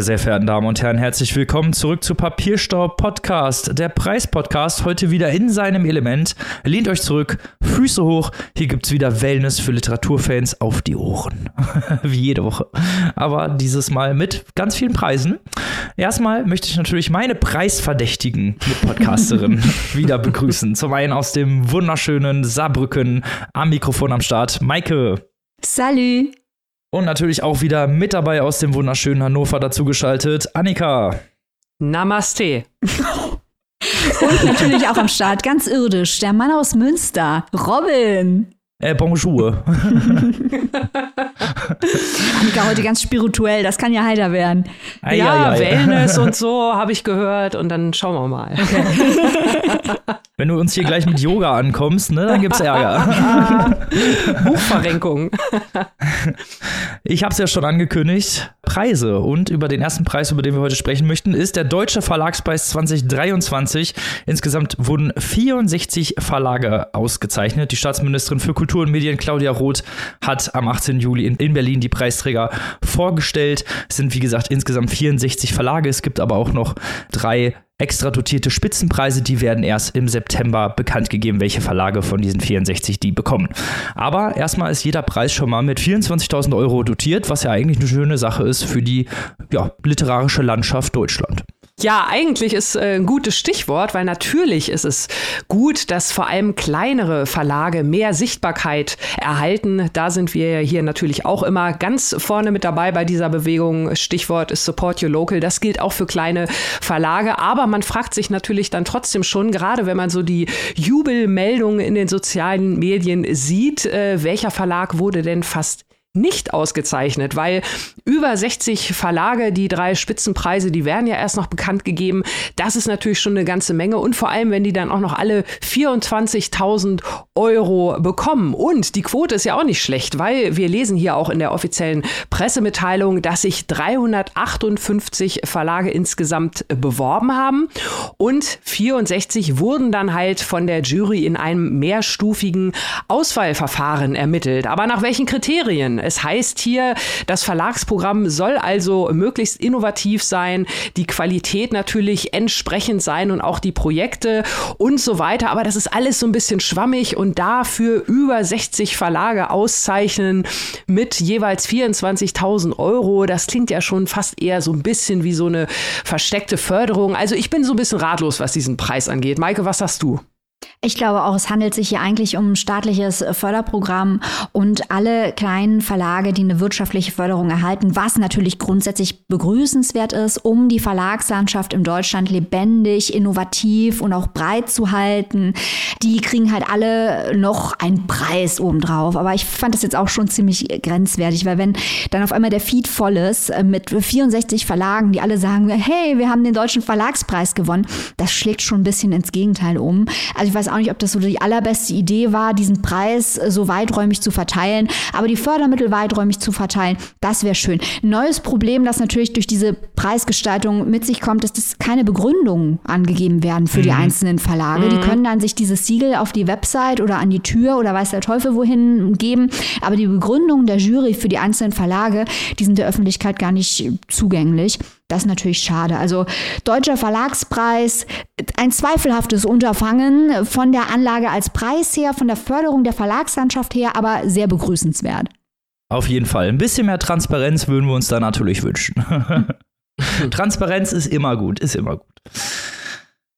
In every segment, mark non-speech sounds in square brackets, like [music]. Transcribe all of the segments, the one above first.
Meine sehr verehrten Damen und Herren, herzlich willkommen zurück zu Papierstaub Podcast, der Preispodcast, heute wieder in seinem Element. Lehnt euch zurück, Füße hoch, hier gibt es wieder Wellness für Literaturfans auf die Ohren. [laughs] Wie jede Woche. Aber dieses Mal mit ganz vielen Preisen. Erstmal möchte ich natürlich meine preisverdächtigen Mitpodcasterinnen [laughs] wieder begrüßen. Zum einen aus dem wunderschönen Saarbrücken am Mikrofon am Start, Maike. Salut! Und natürlich auch wieder mit dabei aus dem wunderschönen Hannover dazugeschaltet, Annika. Namaste. Und natürlich auch am Start, ganz irdisch, der Mann aus Münster, Robin. Äh, bonjour. [laughs] Annika heute ganz spirituell, das kann ja heiter werden. Ei, ja, ei, ei. Wellness [laughs] und so habe ich gehört und dann schauen wir mal. Okay. [laughs] Wenn du uns hier gleich mit Yoga ankommst, ne, dann gibt's Ärger. Buchverrenkung. Ich habe es ja schon angekündigt. Preise. Und über den ersten Preis, über den wir heute sprechen möchten, ist der Deutsche Verlagspreis 2023. Insgesamt wurden 64 Verlage ausgezeichnet. Die Staatsministerin für Kultur und Medien, Claudia Roth, hat am 18. Juli in, in Berlin die Preisträger vorgestellt. Es sind, wie gesagt, insgesamt 64 Verlage. Es gibt aber auch noch drei extra dotierte Spitzenpreise, die werden erst im September bekannt gegeben, welche Verlage von diesen 64 die bekommen. Aber erstmal ist jeder Preis schon mal mit 24.000 Euro dotiert, was ja eigentlich eine schöne Sache ist für die ja, literarische Landschaft Deutschland. Ja, eigentlich ist äh, ein gutes Stichwort, weil natürlich ist es gut, dass vor allem kleinere Verlage mehr Sichtbarkeit erhalten. Da sind wir hier natürlich auch immer ganz vorne mit dabei bei dieser Bewegung. Stichwort ist Support Your Local. Das gilt auch für kleine Verlage. Aber man fragt sich natürlich dann trotzdem schon, gerade wenn man so die Jubelmeldungen in den sozialen Medien sieht, äh, welcher Verlag wurde denn fast nicht ausgezeichnet, weil über 60 Verlage, die drei Spitzenpreise, die werden ja erst noch bekannt gegeben. Das ist natürlich schon eine ganze Menge und vor allem, wenn die dann auch noch alle 24.000 Euro bekommen. Und die Quote ist ja auch nicht schlecht, weil wir lesen hier auch in der offiziellen Pressemitteilung, dass sich 358 Verlage insgesamt beworben haben und 64 wurden dann halt von der Jury in einem mehrstufigen Auswahlverfahren ermittelt. Aber nach welchen Kriterien? Es heißt hier, das Verlagsprogramm soll also möglichst innovativ sein, die Qualität natürlich entsprechend sein und auch die Projekte und so weiter. Aber das ist alles so ein bisschen schwammig und dafür über 60 Verlage auszeichnen mit jeweils 24.000 Euro. Das klingt ja schon fast eher so ein bisschen wie so eine versteckte Förderung. Also ich bin so ein bisschen ratlos, was diesen Preis angeht. Maike, was sagst du? Ich glaube auch, es handelt sich hier eigentlich um ein staatliches Förderprogramm und alle kleinen Verlage, die eine wirtschaftliche Förderung erhalten, was natürlich grundsätzlich begrüßenswert ist, um die Verlagslandschaft in Deutschland lebendig, innovativ und auch breit zu halten. Die kriegen halt alle noch einen Preis obendrauf. Aber ich fand das jetzt auch schon ziemlich grenzwertig, weil wenn dann auf einmal der Feed voll ist äh, mit 64 Verlagen, die alle sagen, hey, wir haben den deutschen Verlagspreis gewonnen, das schlägt schon ein bisschen ins Gegenteil um. Also ich weiß auch nicht, ob das so die allerbeste Idee war, diesen Preis äh, so weiträumig zu verteilen. Aber die Fördermittel weiträumig zu verteilen, das wäre schön. Neues Problem, das natürlich durch diese Preisgestaltung mit sich kommt, ist, dass keine Begründungen angegeben werden für mhm. die einzelnen Verlage. Mhm. Die können dann sich dieses Siegel auf die Website oder an die Tür oder weiß der Teufel wohin geben. Aber die Begründungen der Jury für die einzelnen Verlage, die sind der Öffentlichkeit gar nicht zugänglich. Das ist natürlich schade. Also Deutscher Verlagspreis, ein zweifelhaftes Unterfangen von der Anlage als Preis her, von der Förderung der Verlagslandschaft her, aber sehr begrüßenswert. Auf jeden Fall. Ein bisschen mehr Transparenz würden wir uns da natürlich wünschen. [laughs] Transparenz ist immer gut, ist immer gut.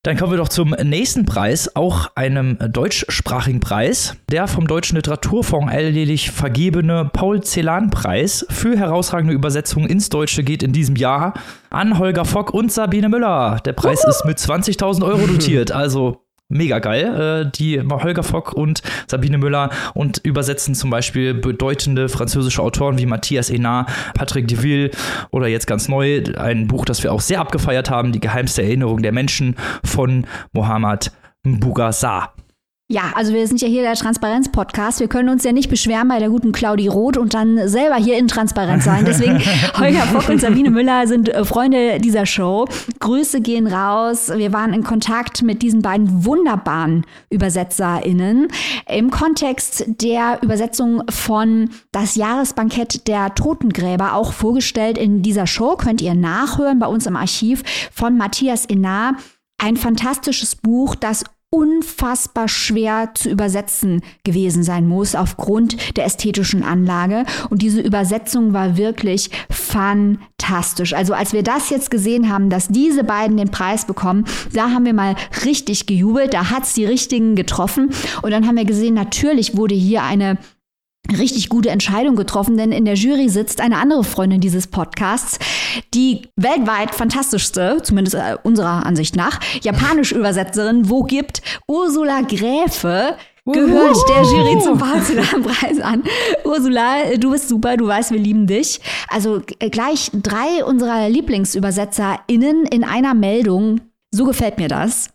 Dann kommen wir doch zum nächsten Preis, auch einem deutschsprachigen Preis, der vom Deutschen Literaturfonds alljährlich vergebene Paul-Celan-Preis für herausragende Übersetzungen ins Deutsche geht in diesem Jahr an Holger Fock und Sabine Müller. Der Preis ist mit 20.000 Euro dotiert, also mega geil. Äh, die Holger Fock und Sabine Müller und übersetzen zum Beispiel bedeutende französische Autoren wie Matthias Enard, Patrick Deville oder jetzt ganz neu ein Buch, das wir auch sehr abgefeiert haben, Die geheimste Erinnerung der Menschen von Mohammad Bougassar. Ja, also wir sind ja hier der Transparenz-Podcast. Wir können uns ja nicht beschweren bei der guten Claudi Roth und dann selber hier intransparent sein. Deswegen [laughs] Holger Bock und Sabine Müller sind äh, Freunde dieser Show. Grüße gehen raus. Wir waren in Kontakt mit diesen beiden wunderbaren ÜbersetzerInnen im Kontext der Übersetzung von Das Jahresbankett der Totengräber, auch vorgestellt in dieser Show. Könnt ihr nachhören bei uns im Archiv von Matthias Innar. Ein fantastisches Buch, das unfassbar schwer zu übersetzen gewesen sein muss aufgrund der ästhetischen Anlage. Und diese Übersetzung war wirklich fantastisch. Also als wir das jetzt gesehen haben, dass diese beiden den Preis bekommen, da haben wir mal richtig gejubelt. Da hat's die richtigen getroffen. Und dann haben wir gesehen, natürlich wurde hier eine richtig gute Entscheidung getroffen, denn in der Jury sitzt eine andere Freundin dieses Podcasts, die weltweit fantastischste, zumindest äh, unserer Ansicht nach, japanisch Übersetzerin, wo gibt Ursula Gräfe, gehört der Jury zum Porzellanpreis an. Ursula, du bist super, du weißt, wir lieben dich. Also äh, gleich drei unserer LieblingsübersetzerInnen in einer Meldung. So gefällt mir das.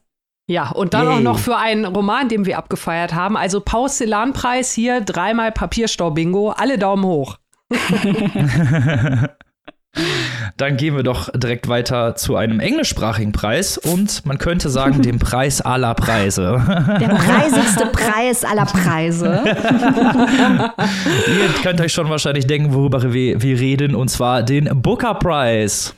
Ja, und dann Yay. auch noch für einen Roman, den wir abgefeiert haben. Also Porzellanpreis hier, dreimal Papierstau-Bingo, alle Daumen hoch. [laughs] Dann gehen wir doch direkt weiter zu einem englischsprachigen Preis und man könnte sagen, dem Preis aller Preise. [laughs] Der preisigste Preis aller Preise. [laughs] Ihr könnt euch schon wahrscheinlich denken, worüber wir, wir reden, und zwar den Booker Prize.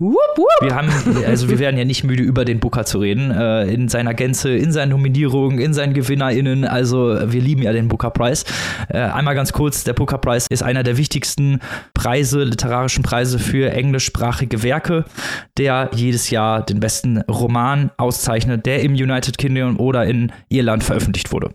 Wupp, wupp. Wir haben, also wir werden ja nicht müde, über den Booker zu reden, äh, in seiner Gänze, in seinen Nominierungen, in seinen GewinnerInnen. Also wir lieben ja den Booker Prize. Äh, einmal ganz kurz, der Booker Prize ist einer der wichtigsten Preise, literarischen Preise für englischsprachige Werke, der jedes Jahr den besten Roman auszeichnet, der im United Kingdom oder in Irland veröffentlicht wurde.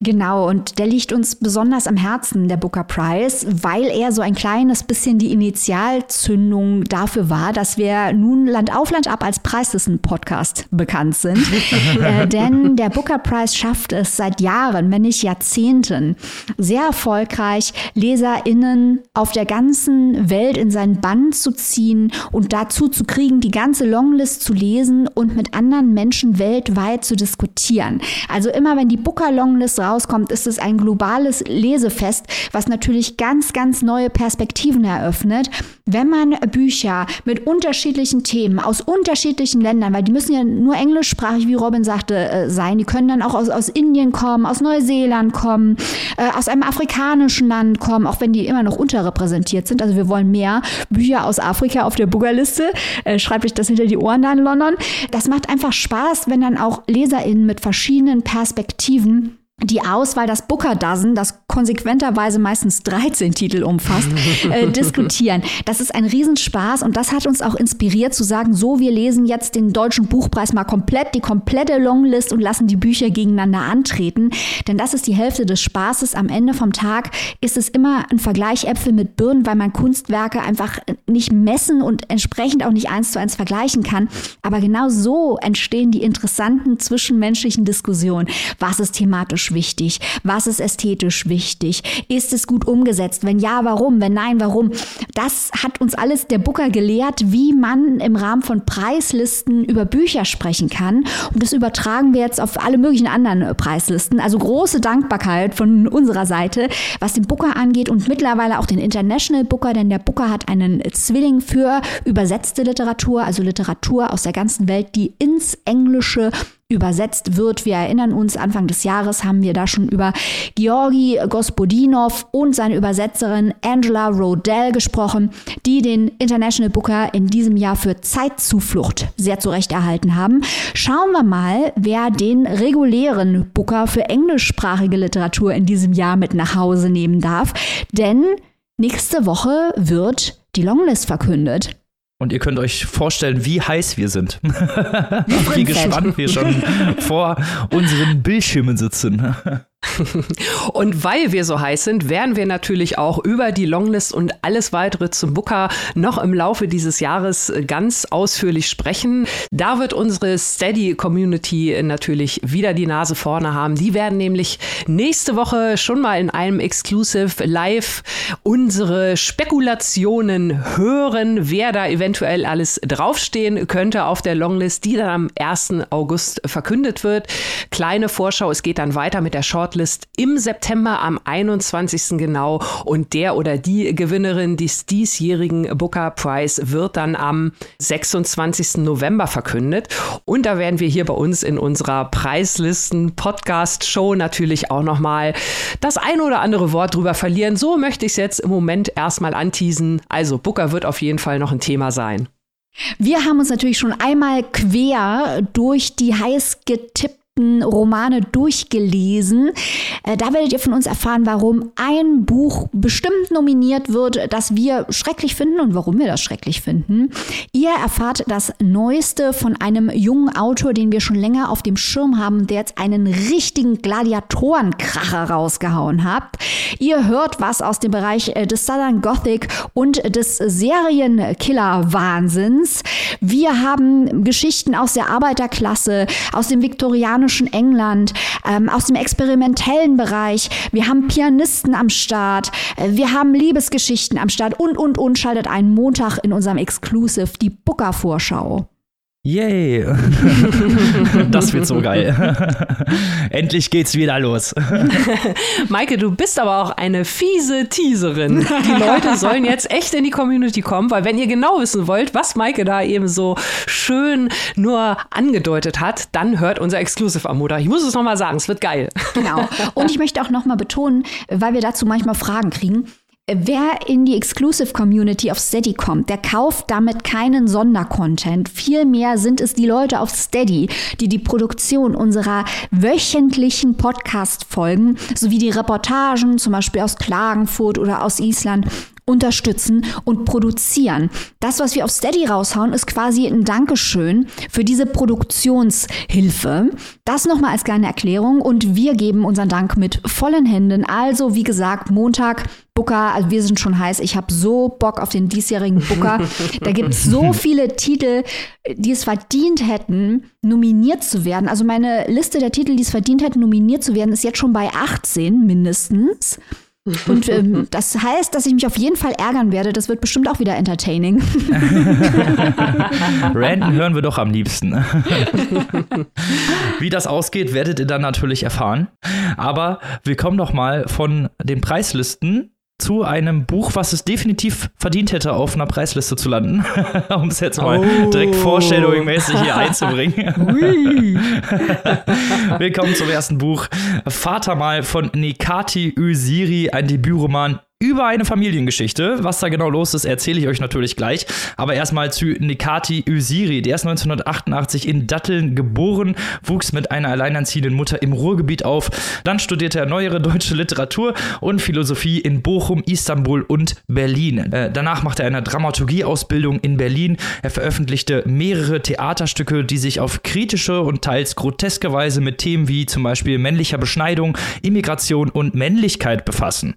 Genau, und der liegt uns besonders am Herzen, der Booker Prize, weil er so ein kleines bisschen die Initialzündung dafür war, dass wir nun Land auf Land ab als Preislisten-Podcast bekannt sind. [laughs] äh, denn der Booker Prize schafft es seit Jahren, wenn nicht Jahrzehnten, sehr erfolgreich, LeserInnen auf der ganzen Welt in seinen Bann zu ziehen und dazu zu kriegen, die ganze Longlist zu lesen und mit anderen Menschen weltweit zu diskutieren. Also immer wenn die Booker Longlist raus rauskommt, ist es ein globales Lesefest, was natürlich ganz, ganz neue Perspektiven eröffnet. Wenn man Bücher mit unterschiedlichen Themen aus unterschiedlichen Ländern, weil die müssen ja nur englischsprachig, wie Robin sagte, äh, sein, die können dann auch aus, aus Indien kommen, aus Neuseeland kommen, äh, aus einem afrikanischen Land kommen, auch wenn die immer noch unterrepräsentiert sind. Also wir wollen mehr Bücher aus Afrika auf der Buggerliste. Äh, schreibt euch das hinter die Ohren da in London. Das macht einfach Spaß, wenn dann auch LeserInnen mit verschiedenen Perspektiven die Auswahl, das Booker Dozen, das konsequenterweise meistens 13 Titel umfasst, äh, [laughs] diskutieren. Das ist ein Riesenspaß und das hat uns auch inspiriert zu sagen, so, wir lesen jetzt den deutschen Buchpreis mal komplett, die komplette Longlist und lassen die Bücher gegeneinander antreten. Denn das ist die Hälfte des Spaßes. Am Ende vom Tag ist es immer ein Vergleich Äpfel mit Birnen, weil man Kunstwerke einfach nicht messen und entsprechend auch nicht eins zu eins vergleichen kann. Aber genau so entstehen die interessanten zwischenmenschlichen Diskussionen. Was ist thematisch wichtig? Was ist ästhetisch wichtig? Ist es gut umgesetzt? Wenn ja, warum? Wenn nein, warum? Das hat uns alles der Booker gelehrt, wie man im Rahmen von Preislisten über Bücher sprechen kann. Und das übertragen wir jetzt auf alle möglichen anderen Preislisten. Also große Dankbarkeit von unserer Seite, was den Booker angeht und mittlerweile auch den International Booker, denn der Booker hat einen Zwilling für übersetzte Literatur, also Literatur aus der ganzen Welt, die ins Englische übersetzt wird. Wir erinnern uns, Anfang des Jahres haben wir da schon über Georgi Gospodinov und seine Übersetzerin Angela Rodell gesprochen, die den International Booker in diesem Jahr für Zeitzuflucht sehr zurecht erhalten haben. Schauen wir mal, wer den regulären Booker für englischsprachige Literatur in diesem Jahr mit nach Hause nehmen darf. Denn nächste Woche wird die Longlist verkündet. Und ihr könnt euch vorstellen, wie heiß wir sind. [laughs] wie gespannt wir schon vor unseren Bildschirmen sitzen. [laughs] und weil wir so heiß sind, werden wir natürlich auch über die Longlist und alles weitere zum Booker noch im Laufe dieses Jahres ganz ausführlich sprechen. Da wird unsere Steady-Community natürlich wieder die Nase vorne haben. Die werden nämlich nächste Woche schon mal in einem Exclusive Live unsere Spekulationen hören, wer da eventuell alles draufstehen könnte auf der Longlist, die dann am 1. August verkündet wird. Kleine Vorschau, es geht dann weiter mit der Short Shortlist im September am 21. genau und der oder die Gewinnerin des diesjährigen Booker Prize wird dann am 26. November verkündet und da werden wir hier bei uns in unserer Preislisten Podcast Show natürlich auch noch mal das ein oder andere Wort drüber verlieren. So möchte ich es jetzt im Moment erstmal anteasen. Also Booker wird auf jeden Fall noch ein Thema sein. Wir haben uns natürlich schon einmal quer durch die heiß getippten Romane durchgelesen. Äh, da werdet ihr von uns erfahren, warum ein Buch bestimmt nominiert wird, das wir schrecklich finden und warum wir das schrecklich finden. Ihr erfahrt das Neueste von einem jungen Autor, den wir schon länger auf dem Schirm haben, der jetzt einen richtigen Gladiatorenkracher rausgehauen hat. Ihr hört was aus dem Bereich äh, des Southern Gothic und des Serienkiller-Wahnsinns. Wir haben Geschichten aus der Arbeiterklasse, aus dem viktorianischen amerikanischen England, ähm, aus dem experimentellen Bereich. Wir haben Pianisten am Start, äh, wir haben Liebesgeschichten am Start und, und, und schaltet einen Montag in unserem Exclusive die Booker-Vorschau. Yay! [laughs] das wird so geil. [laughs] Endlich geht's wieder los. [laughs] Maike, du bist aber auch eine fiese Teaserin. Die Leute sollen jetzt echt in die Community kommen, weil wenn ihr genau wissen wollt, was Maike da eben so schön nur angedeutet hat, dann hört unser Exclusive am Montag. Ich muss es nochmal sagen, es wird geil. Genau. Und ich möchte auch nochmal betonen, weil wir dazu manchmal Fragen kriegen, Wer in die Exclusive Community auf Steady kommt, der kauft damit keinen Sondercontent. Vielmehr sind es die Leute auf Steady, die die Produktion unserer wöchentlichen Podcast-Folgen sowie die Reportagen, zum Beispiel aus Klagenfurt oder aus Island, unterstützen und produzieren. Das, was wir auf Steady raushauen, ist quasi ein Dankeschön für diese Produktionshilfe. Das nochmal als kleine Erklärung und wir geben unseren Dank mit vollen Händen. Also, wie gesagt, Montag Booker, also wir sind schon heiß. Ich habe so Bock auf den diesjährigen Booker. da gibt es so [laughs] viele Titel, die es verdient hätten, nominiert zu werden. Also meine Liste der Titel, die es verdient hätten, nominiert zu werden, ist jetzt schon bei 18 mindestens. Und [laughs] ähm, das heißt, dass ich mich auf jeden Fall ärgern werde. Das wird bestimmt auch wieder entertaining. [laughs] Random hören wir doch am liebsten. [laughs] Wie das ausgeht, werdet ihr dann natürlich erfahren. Aber wir kommen doch mal von den Preislisten zu einem Buch, was es definitiv verdient hätte, auf einer Preisliste zu landen. [laughs] um es jetzt mal oh. direkt Foreshadowing-mäßig hier einzubringen. [laughs] Willkommen zum ersten Buch. Vater mal von Nikati Usiri, ein Debütroman über eine Familiengeschichte. Was da genau los ist, erzähle ich euch natürlich gleich. Aber erstmal zu Nikati Usiri. Der ist 1988 in Datteln geboren, wuchs mit einer alleinerziehenden Mutter im Ruhrgebiet auf. Dann studierte er neuere deutsche Literatur und Philosophie in Bochum, Istanbul und Berlin. Äh, danach machte er eine Dramaturgieausbildung in Berlin. Er veröffentlichte mehrere Theaterstücke, die sich auf kritische und teils groteske Weise mit Themen wie zum Beispiel männlicher Beschneidung, Immigration und Männlichkeit befassen.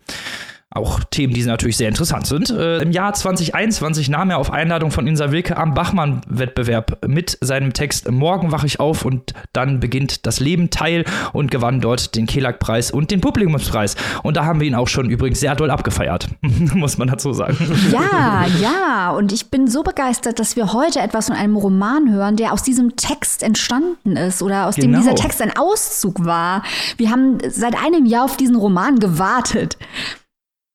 Auch Themen, die natürlich sehr interessant sind. Äh, Im Jahr 2021 nahm er auf Einladung von Insa Wilke am Bachmann-Wettbewerb mit seinem Text Morgen wache ich auf und dann beginnt das Leben teil und gewann dort den Kelag-Preis und den Publikumspreis. Und da haben wir ihn auch schon übrigens sehr doll abgefeiert, [laughs] muss man dazu sagen. Ja, ja. Und ich bin so begeistert, dass wir heute etwas von einem Roman hören, der aus diesem Text entstanden ist oder aus genau. dem dieser Text ein Auszug war. Wir haben seit einem Jahr auf diesen Roman gewartet.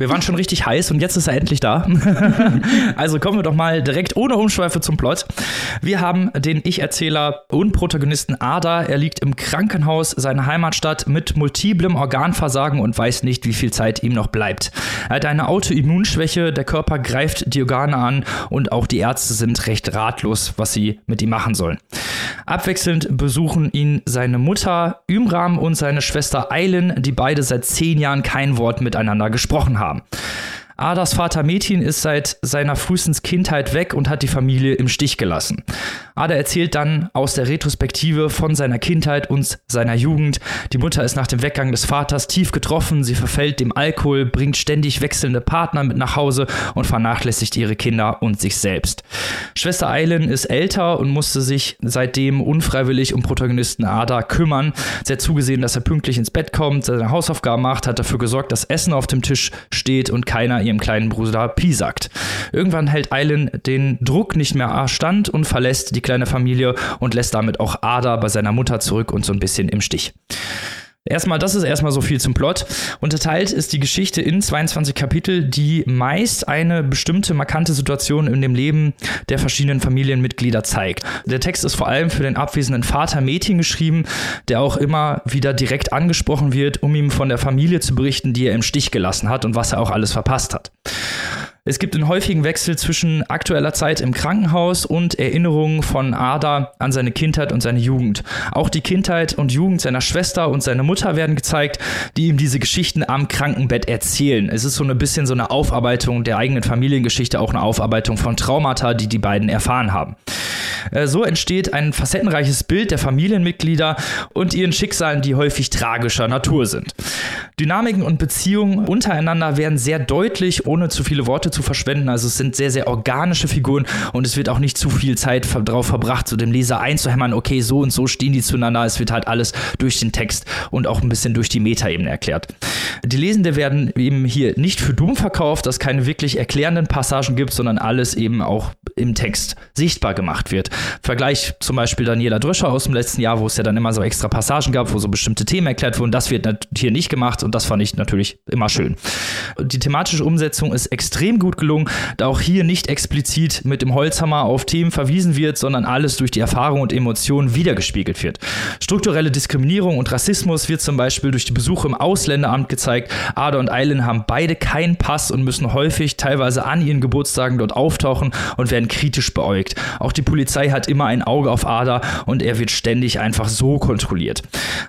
Wir waren schon richtig heiß und jetzt ist er endlich da. [laughs] also kommen wir doch mal direkt ohne Umschweife zum Plot. Wir haben den Ich-Erzähler und Protagonisten Ada. Er liegt im Krankenhaus seiner Heimatstadt mit multiplem Organversagen und weiß nicht, wie viel Zeit ihm noch bleibt. Er hat eine Autoimmunschwäche, der Körper greift die Organe an und auch die Ärzte sind recht ratlos, was sie mit ihm machen sollen. Abwechselnd besuchen ihn seine Mutter Ümram und seine Schwester Eilen, die beide seit zehn Jahren kein Wort miteinander gesprochen haben haben. Adas Vater Metin ist seit seiner frühesten Kindheit weg und hat die Familie im Stich gelassen. Ada erzählt dann aus der Retrospektive von seiner Kindheit und seiner Jugend. Die Mutter ist nach dem Weggang des Vaters tief getroffen, sie verfällt dem Alkohol, bringt ständig wechselnde Partner mit nach Hause und vernachlässigt ihre Kinder und sich selbst. Schwester Eilen ist älter und musste sich seitdem unfreiwillig um Protagonisten Ada kümmern. Sie hat zugesehen, dass er pünktlich ins Bett kommt, seine Hausaufgaben macht, hat dafür gesorgt, dass Essen auf dem Tisch steht und keiner ihrem kleinen Bruder piesackt. Irgendwann hält Eilen den Druck nicht mehr stand und verlässt die kleine Familie und lässt damit auch Ada bei seiner Mutter zurück und so ein bisschen im Stich. Erstmal, das ist erstmal so viel zum Plot. Unterteilt ist die Geschichte in 22 Kapitel, die meist eine bestimmte markante Situation in dem Leben der verschiedenen Familienmitglieder zeigt. Der Text ist vor allem für den abwesenden Vater Mädchen geschrieben, der auch immer wieder direkt angesprochen wird, um ihm von der Familie zu berichten, die er im Stich gelassen hat und was er auch alles verpasst hat. Es gibt einen häufigen Wechsel zwischen aktueller Zeit im Krankenhaus und Erinnerungen von Ada an seine Kindheit und seine Jugend. Auch die Kindheit und Jugend seiner Schwester und seiner Mutter werden gezeigt, die ihm diese Geschichten am Krankenbett erzählen. Es ist so ein bisschen so eine Aufarbeitung der eigenen Familiengeschichte, auch eine Aufarbeitung von Traumata, die die beiden erfahren haben. Äh, so entsteht ein facettenreiches Bild der Familienmitglieder und ihren Schicksalen, die häufig tragischer Natur sind. Dynamiken und Beziehungen untereinander werden sehr deutlich, ohne zu viele Worte zu verschwenden. Also es sind sehr, sehr organische Figuren und es wird auch nicht zu viel Zeit darauf verbracht, so dem Leser einzuhämmern, okay, so und so stehen die zueinander. Es wird halt alles durch den Text und auch ein bisschen durch die Metaebene erklärt. Die Lesende werden eben hier nicht für dumm verkauft, dass es keine wirklich erklärenden Passagen gibt, sondern alles eben auch im Text sichtbar gemacht wird. Vergleich zum Beispiel Daniela Dröscher aus dem letzten Jahr, wo es ja dann immer so extra Passagen gab, wo so bestimmte Themen erklärt wurden. Das wird hier nicht gemacht und das fand ich natürlich immer schön. Die thematische Umsetzung ist extrem gut gelungen, da auch hier nicht explizit mit dem Holzhammer auf Themen verwiesen wird, sondern alles durch die Erfahrung und Emotionen wiedergespiegelt wird. Strukturelle Diskriminierung und Rassismus wird zum Beispiel durch die Besuche im Ausländeramt gezeigt. Ada und Eileen haben beide keinen Pass und müssen häufig teilweise an ihren Geburtstagen dort auftauchen und werden kritisch beäugt. Auch die Polizei hat immer ein Auge auf Ada und er wird ständig einfach so kontrolliert.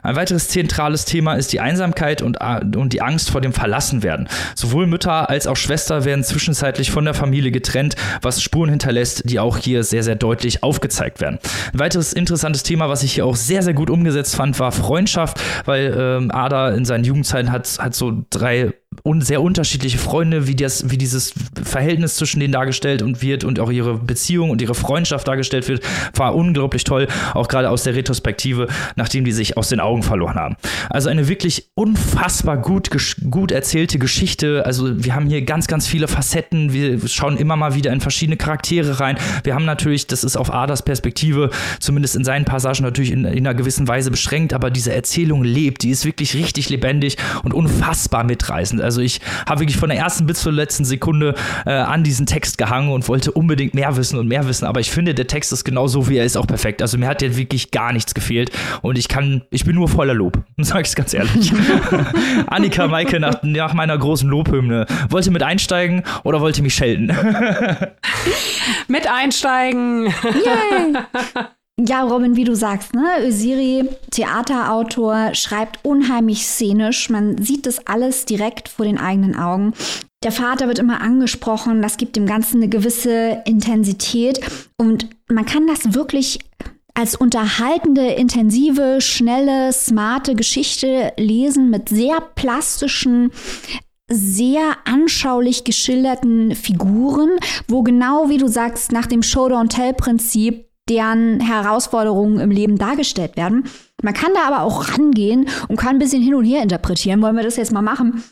Ein weiteres zentrales Thema ist die Einsamkeit und, und die Angst vor dem Verlassenwerden. Sowohl Mütter als auch Schwester werden zwischenzeitlich von der Familie getrennt, was Spuren hinterlässt, die auch hier sehr, sehr deutlich aufgezeigt werden. Ein weiteres interessantes Thema, was ich hier auch sehr, sehr gut umgesetzt fand, war Freundschaft, weil ähm, Ada in seinen Jugendzeiten hat, hat so drei und sehr unterschiedliche Freunde, wie, das, wie dieses Verhältnis zwischen denen dargestellt und wird und auch ihre Beziehung und ihre Freundschaft dargestellt wird, war unglaublich toll, auch gerade aus der Retrospektive, nachdem die sich aus den Augen verloren haben. Also eine wirklich unfassbar gut, gut erzählte Geschichte. Also wir haben hier ganz, ganz viele Facetten. Wir schauen immer mal wieder in verschiedene Charaktere rein. Wir haben natürlich, das ist auf Adas Perspektive, zumindest in seinen Passagen natürlich in, in einer gewissen Weise beschränkt, aber diese Erzählung lebt. Die ist wirklich richtig lebendig und unfassbar mitreißend. Also ich habe wirklich von der ersten bis zur letzten Sekunde äh, an diesen Text gehangen und wollte unbedingt mehr wissen und mehr wissen. Aber ich finde, der Text ist genau so, wie er ist, auch perfekt. Also mir hat ja wirklich gar nichts gefehlt und ich kann, ich bin nur voller Lob, [laughs] sage ich ganz ehrlich. [laughs] Annika Maike nach, nach meiner großen Lobhymne wollte mit einsteigen oder wollte mich schelten? [laughs] mit einsteigen. Yay. Ja, Robin, wie du sagst, ne? Ösiri, Theaterautor, schreibt unheimlich szenisch. Man sieht das alles direkt vor den eigenen Augen. Der Vater wird immer angesprochen, das gibt dem Ganzen eine gewisse Intensität und man kann das wirklich als unterhaltende, intensive, schnelle, smarte Geschichte lesen mit sehr plastischen, sehr anschaulich geschilderten Figuren, wo genau wie du sagst, nach dem Show-Don't-Tell-Prinzip deren Herausforderungen im Leben dargestellt werden. Man kann da aber auch rangehen und kann ein bisschen hin und her interpretieren. Wollen wir das jetzt mal machen?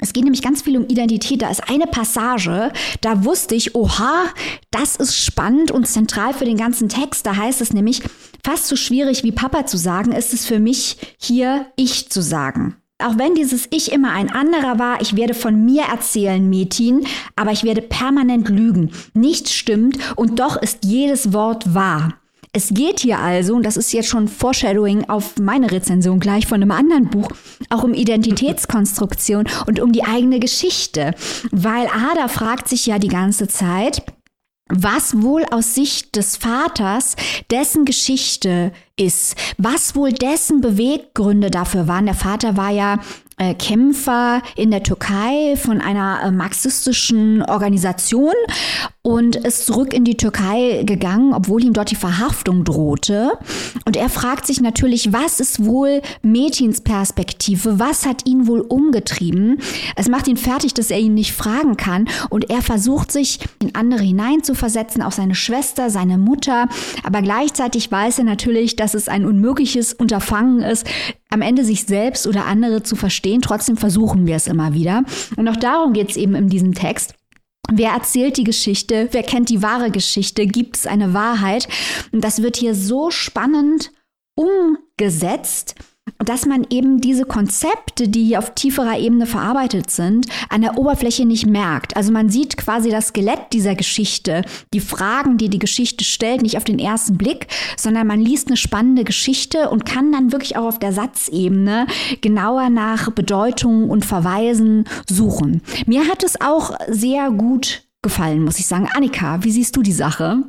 Es geht nämlich ganz viel um Identität. Da ist eine Passage, da wusste ich, oha, das ist spannend und zentral für den ganzen Text. Da heißt es nämlich, fast so schwierig wie Papa zu sagen, ist es für mich hier ich zu sagen. Auch wenn dieses Ich immer ein anderer war, ich werde von mir erzählen, Metin, aber ich werde permanent lügen. Nichts stimmt und doch ist jedes Wort wahr. Es geht hier also, und das ist jetzt schon Foreshadowing auf meine Rezension gleich von einem anderen Buch, auch um Identitätskonstruktion und um die eigene Geschichte. Weil Ada fragt sich ja die ganze Zeit, was wohl aus Sicht des Vaters dessen Geschichte ist, was wohl dessen Beweggründe dafür waren. Der Vater war ja äh, Kämpfer in der Türkei von einer äh, marxistischen Organisation und ist zurück in die Türkei gegangen, obwohl ihm dort die Verhaftung drohte. Und er fragt sich natürlich, was ist wohl Mädchens Perspektive? Was hat ihn wohl umgetrieben? Es macht ihn fertig, dass er ihn nicht fragen kann. Und er versucht sich in andere hineinzuversetzen, auch seine Schwester, seine Mutter. Aber gleichzeitig weiß er natürlich, dass es ein unmögliches Unterfangen ist, am Ende sich selbst oder andere zu verstehen. Trotzdem versuchen wir es immer wieder. Und auch darum geht es eben in diesem Text. Wer erzählt die Geschichte? Wer kennt die wahre Geschichte? Gibt es eine Wahrheit? Und das wird hier so spannend umgesetzt dass man eben diese Konzepte, die hier auf tieferer Ebene verarbeitet sind, an der Oberfläche nicht merkt. Also man sieht quasi das Skelett dieser Geschichte, die Fragen, die die Geschichte stellt, nicht auf den ersten Blick, sondern man liest eine spannende Geschichte und kann dann wirklich auch auf der Satzebene genauer nach Bedeutungen und Verweisen suchen. Mir hat es auch sehr gut gefallen, muss ich sagen. Annika, wie siehst du die Sache?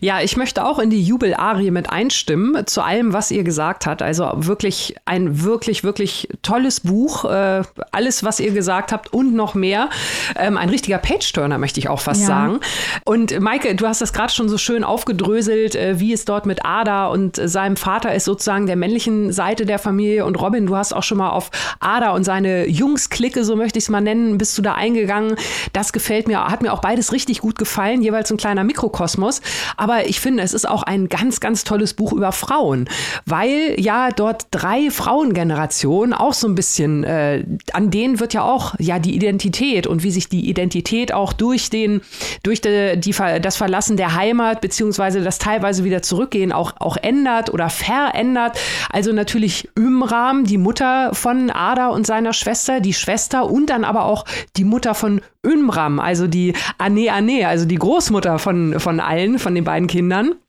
Ja, ich möchte auch in die Jubelarie mit einstimmen zu allem, was ihr gesagt habt. Also wirklich ein wirklich, wirklich tolles Buch. Äh, alles, was ihr gesagt habt und noch mehr. Ähm, ein richtiger Page-Turner, möchte ich auch fast ja. sagen. Und Maike, du hast das gerade schon so schön aufgedröselt, äh, wie es dort mit Ada und seinem Vater ist, sozusagen der männlichen Seite der Familie. Und Robin, du hast auch schon mal auf Ada und seine Jungs-Clique, so möchte ich es mal nennen, bist du da eingegangen. Das gefällt mir, hat mir auch beides richtig gut gefallen, jeweils ein kleiner Mikrokosmos. Aber ich finde, es ist auch ein ganz, ganz tolles Buch über Frauen, weil ja dort drei Frauengenerationen auch so ein bisschen, äh, an denen wird ja auch ja die Identität und wie sich die Identität auch durch den, durch die, die, das Verlassen der Heimat beziehungsweise das teilweise wieder zurückgehen auch, auch ändert oder verändert. Also natürlich Ümram, die Mutter von Ada und seiner Schwester, die Schwester und dann aber auch die Mutter von Ümram, also die Ane Ane, also die Großmutter von, von allen, von den beiden Kindern.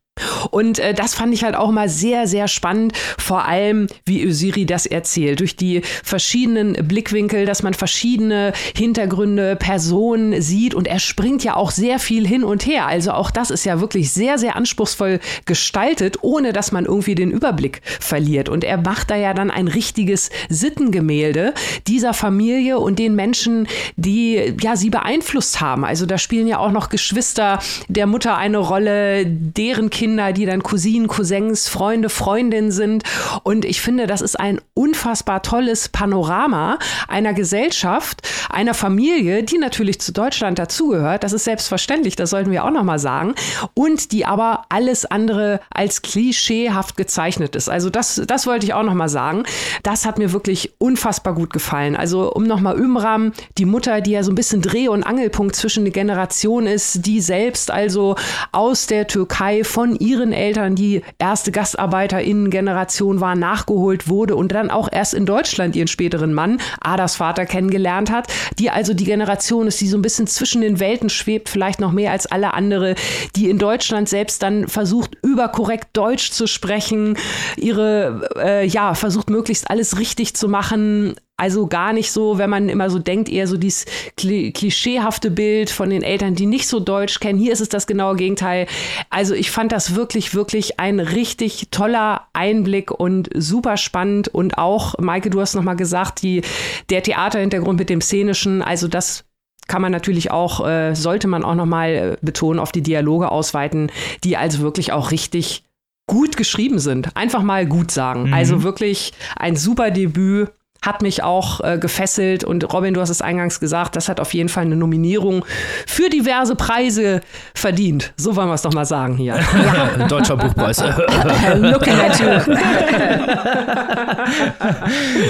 Und äh, das fand ich halt auch mal sehr, sehr spannend, vor allem wie Ösiri das erzählt, durch die verschiedenen Blickwinkel, dass man verschiedene Hintergründe, Personen sieht und er springt ja auch sehr viel hin und her. Also auch das ist ja wirklich sehr, sehr anspruchsvoll gestaltet, ohne dass man irgendwie den Überblick verliert. Und er macht da ja dann ein richtiges Sittengemälde dieser Familie und den Menschen, die ja sie beeinflusst haben. Also da spielen ja auch noch Geschwister der Mutter eine Rolle, deren Kinder Kinder, die dann Cousinen, Cousins, Freunde, Freundinnen sind. Und ich finde, das ist ein unfassbar tolles Panorama einer Gesellschaft, einer Familie, die natürlich zu Deutschland dazugehört. Das ist selbstverständlich, das sollten wir auch nochmal sagen. Und die aber alles andere als klischeehaft gezeichnet ist. Also das, das wollte ich auch nochmal sagen. Das hat mir wirklich unfassbar gut gefallen. Also um nochmal Ümram, die Mutter, die ja so ein bisschen Dreh- und Angelpunkt zwischen den Generationen ist, die selbst also aus der Türkei von ihren Eltern, die erste GastarbeiterInnen-Generation war, nachgeholt wurde und dann auch erst in Deutschland ihren späteren Mann, Adas Vater, kennengelernt hat, die also die Generation ist, die so ein bisschen zwischen den Welten schwebt, vielleicht noch mehr als alle andere, die in Deutschland selbst dann versucht, überkorrekt Deutsch zu sprechen, ihre, äh, ja, versucht möglichst alles richtig zu machen, also gar nicht so, wenn man immer so denkt, eher so dieses klischeehafte Bild von den Eltern, die nicht so Deutsch kennen. Hier ist es das genaue Gegenteil. Also ich fand das wirklich, wirklich ein richtig toller Einblick und super spannend. Und auch, Maike, du hast nochmal gesagt, die, der Theaterhintergrund mit dem Szenischen, also das kann man natürlich auch, äh, sollte man auch nochmal äh, betonen, auf die Dialoge ausweiten, die also wirklich auch richtig gut geschrieben sind. Einfach mal gut sagen. Mhm. Also wirklich ein super Debüt hat mich auch äh, gefesselt. Und Robin, du hast es eingangs gesagt, das hat auf jeden Fall eine Nominierung für diverse Preise verdient. So wollen wir es doch mal sagen hier. [laughs] Ja. Deutscher Buchpreis. [laughs] Looking at you. [laughs]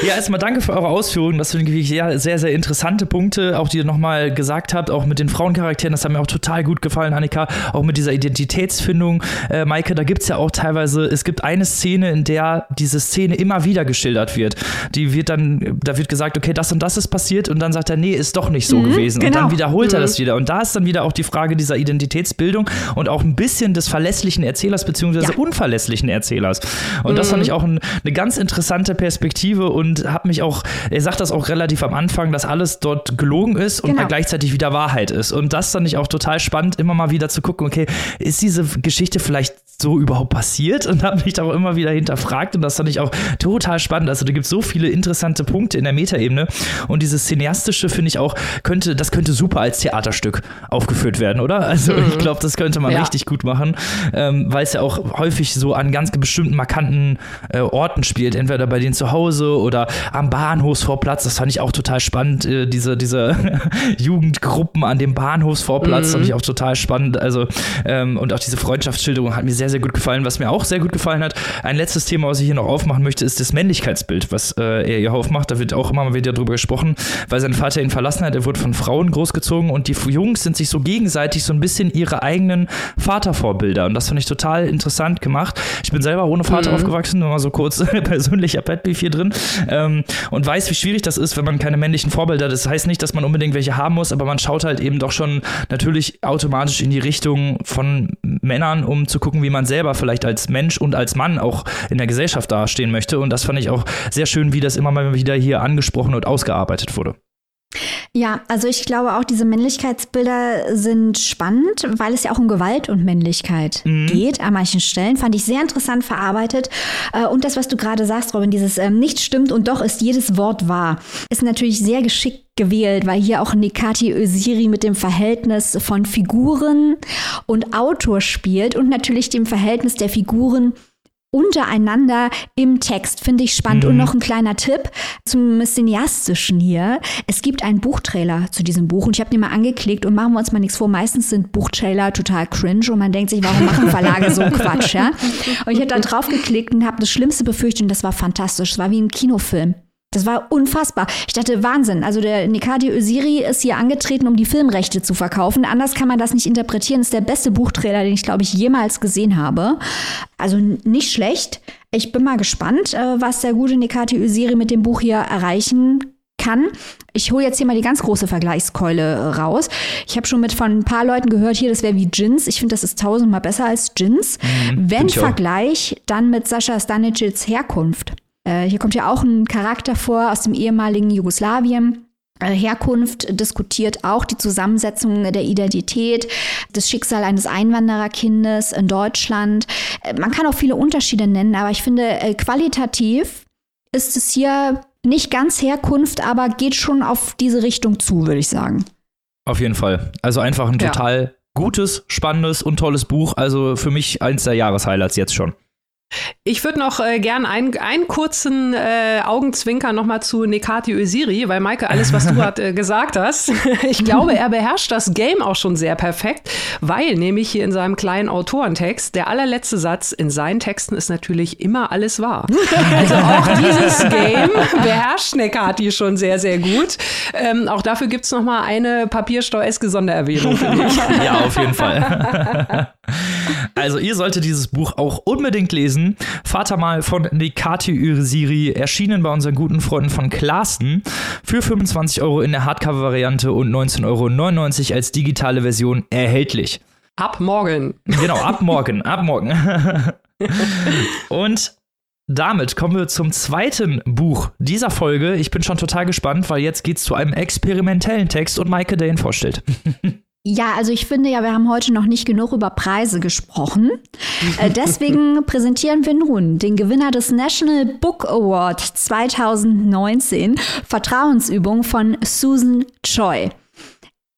ja, erstmal danke für eure Ausführungen. Das sind wirklich sehr, sehr, sehr interessante Punkte, auch die ihr nochmal gesagt habt, auch mit den Frauencharakteren. Das hat mir auch total gut gefallen, Annika. Auch mit dieser Identitätsfindung. Äh, Maike, da gibt es ja auch teilweise, es gibt eine Szene, in der diese Szene immer wieder geschildert wird. Die wird dann dann, da wird gesagt, okay, das und das ist passiert und dann sagt er, nee, ist doch nicht so mhm, gewesen. Genau. Und dann genau. wiederholt er das mhm. wieder. Und da ist dann wieder auch die Frage dieser Identitätsbildung und auch ein bisschen des verlässlichen Erzählers beziehungsweise ja. unverlässlichen Erzählers. Und mhm. das fand mhm. ich auch ein, eine ganz interessante Perspektive und habe mich auch, er sagt das auch relativ am Anfang, dass alles dort gelogen ist und genau. gleichzeitig wieder Wahrheit ist. Und das fand ich auch total spannend, immer mal wieder zu gucken, okay, ist diese Geschichte vielleicht so überhaupt passiert und habe mich da auch immer wieder hinterfragt und das fand ich auch total spannend. Also da gibt es so viele interessante Punkte in der Metaebene und dieses cineastische finde ich auch könnte das könnte super als Theaterstück aufgeführt werden, oder? Also mhm. ich glaube, das könnte man ja. richtig gut machen, ähm, weil es ja auch häufig so an ganz bestimmten markanten äh, Orten spielt, entweder bei denen zu Hause oder am Bahnhofsvorplatz. Das fand ich auch total spannend. Äh, diese diese [laughs] Jugendgruppen an dem Bahnhofsvorplatz mhm. fand ich auch total spannend. Also ähm, und auch diese Freundschaftsschilderung hat mir sehr sehr gut gefallen. Was mir auch sehr gut gefallen hat. Ein letztes Thema, was ich hier noch aufmachen möchte, ist das Männlichkeitsbild, was äh, er hier aufmacht. Da wird auch immer mal wieder drüber gesprochen, weil sein Vater ihn verlassen hat. Er wurde von Frauen großgezogen und die Jungs sind sich so gegenseitig so ein bisschen ihre eigenen Vatervorbilder. Und das fand ich total interessant gemacht. Ich bin selber ohne Vater mhm. aufgewachsen, nur mal so kurz [laughs] persönlicher Pet Beef hier drin. Ähm, und weiß, wie schwierig das ist, wenn man keine männlichen Vorbilder hat. Das heißt nicht, dass man unbedingt welche haben muss, aber man schaut halt eben doch schon natürlich automatisch in die Richtung von Männern, um zu gucken, wie man selber vielleicht als Mensch und als Mann auch in der Gesellschaft dastehen möchte. Und das fand ich auch sehr schön, wie das immer mal wieder hier angesprochen und ausgearbeitet wurde. Ja, also ich glaube auch, diese Männlichkeitsbilder sind spannend, weil es ja auch um Gewalt und Männlichkeit mhm. geht. An manchen Stellen fand ich sehr interessant verarbeitet. Äh, und das, was du gerade sagst, Robin, dieses ähm, nicht stimmt und doch ist jedes Wort wahr, ist natürlich sehr geschickt gewählt, weil hier auch Nikati Öziri mit dem Verhältnis von Figuren und Autor spielt und natürlich dem Verhältnis der Figuren untereinander im Text. Finde ich spannend. Mhm. Und noch ein kleiner Tipp zum Cineastischen hier. Es gibt einen Buchtrailer zu diesem Buch und ich habe den mal angeklickt und machen wir uns mal nichts vor. Meistens sind Buchtrailer total cringe und man denkt sich, warum machen Verlage so [laughs] Quatsch, ja? Und ich habe da drauf geklickt und habe das Schlimmste befürchtet und das war fantastisch. Es war wie ein Kinofilm. Das war unfassbar. Ich dachte, Wahnsinn. Also der Nikadi Öziri ist hier angetreten, um die Filmrechte zu verkaufen. Anders kann man das nicht interpretieren. Das ist der beste Buchtrailer, den ich, glaube ich, jemals gesehen habe. Also nicht schlecht. Ich bin mal gespannt, äh, was der gute Nikati Öziri mit dem Buch hier erreichen kann. Ich hole jetzt hier mal die ganz große Vergleichskeule raus. Ich habe schon mit von ein paar Leuten gehört, hier, das wäre wie Jins. Ich finde, das ist tausendmal besser als Jins. Mhm, Wenn Vergleich, dann mit Sascha Stanicics Herkunft. Äh, hier kommt ja auch ein Charakter vor aus dem ehemaligen Jugoslawien. Äh, Herkunft diskutiert auch die Zusammensetzung der Identität, das Schicksal eines Einwandererkindes in Deutschland. Äh, man kann auch viele Unterschiede nennen, aber ich finde, qualitativ ist es hier nicht ganz Herkunft, aber geht schon auf diese Richtung zu, würde ich sagen. Auf jeden Fall. Also einfach ein total ja. gutes, spannendes und tolles Buch. Also für mich eins der Jahreshighlights jetzt schon. Ich würde noch äh, gern einen, einen kurzen äh, Augenzwinker nochmal zu Nekati Öziri, weil Maike, alles, was du [laughs] hat, äh, gesagt hast, [laughs] ich glaube, er beherrscht das Game auch schon sehr perfekt, weil nämlich hier in seinem kleinen Autorentext der allerletzte Satz in seinen Texten ist natürlich immer alles wahr. [laughs] Also auch dieses Game beherrscht Nekati schon sehr, sehr gut. Ähm, auch dafür gibt es nochmal eine papiersteueske Sondererwähnung, finde ich. Ja, auf jeden Fall. Also ihr solltet dieses Buch auch unbedingt lesen. Vater mal von Nikati Ursiri, erschienen bei unseren guten Freunden von Klaassen für 25 Euro in der Hardcover-Variante und 19,99 Euro als digitale Version erhältlich. Ab morgen. Genau, ab morgen, ab morgen. [laughs] und damit kommen wir zum zweiten Buch dieser Folge. Ich bin schon total gespannt, weil jetzt geht es zu einem experimentellen Text und Maike, der ihn vorstellt. [laughs] Ja, also ich finde ja, wir haben heute noch nicht genug über Preise gesprochen. Äh, [laughs] deswegen präsentieren wir nun den Gewinner des National Book Award 2019, Vertrauensübung von Susan Choi.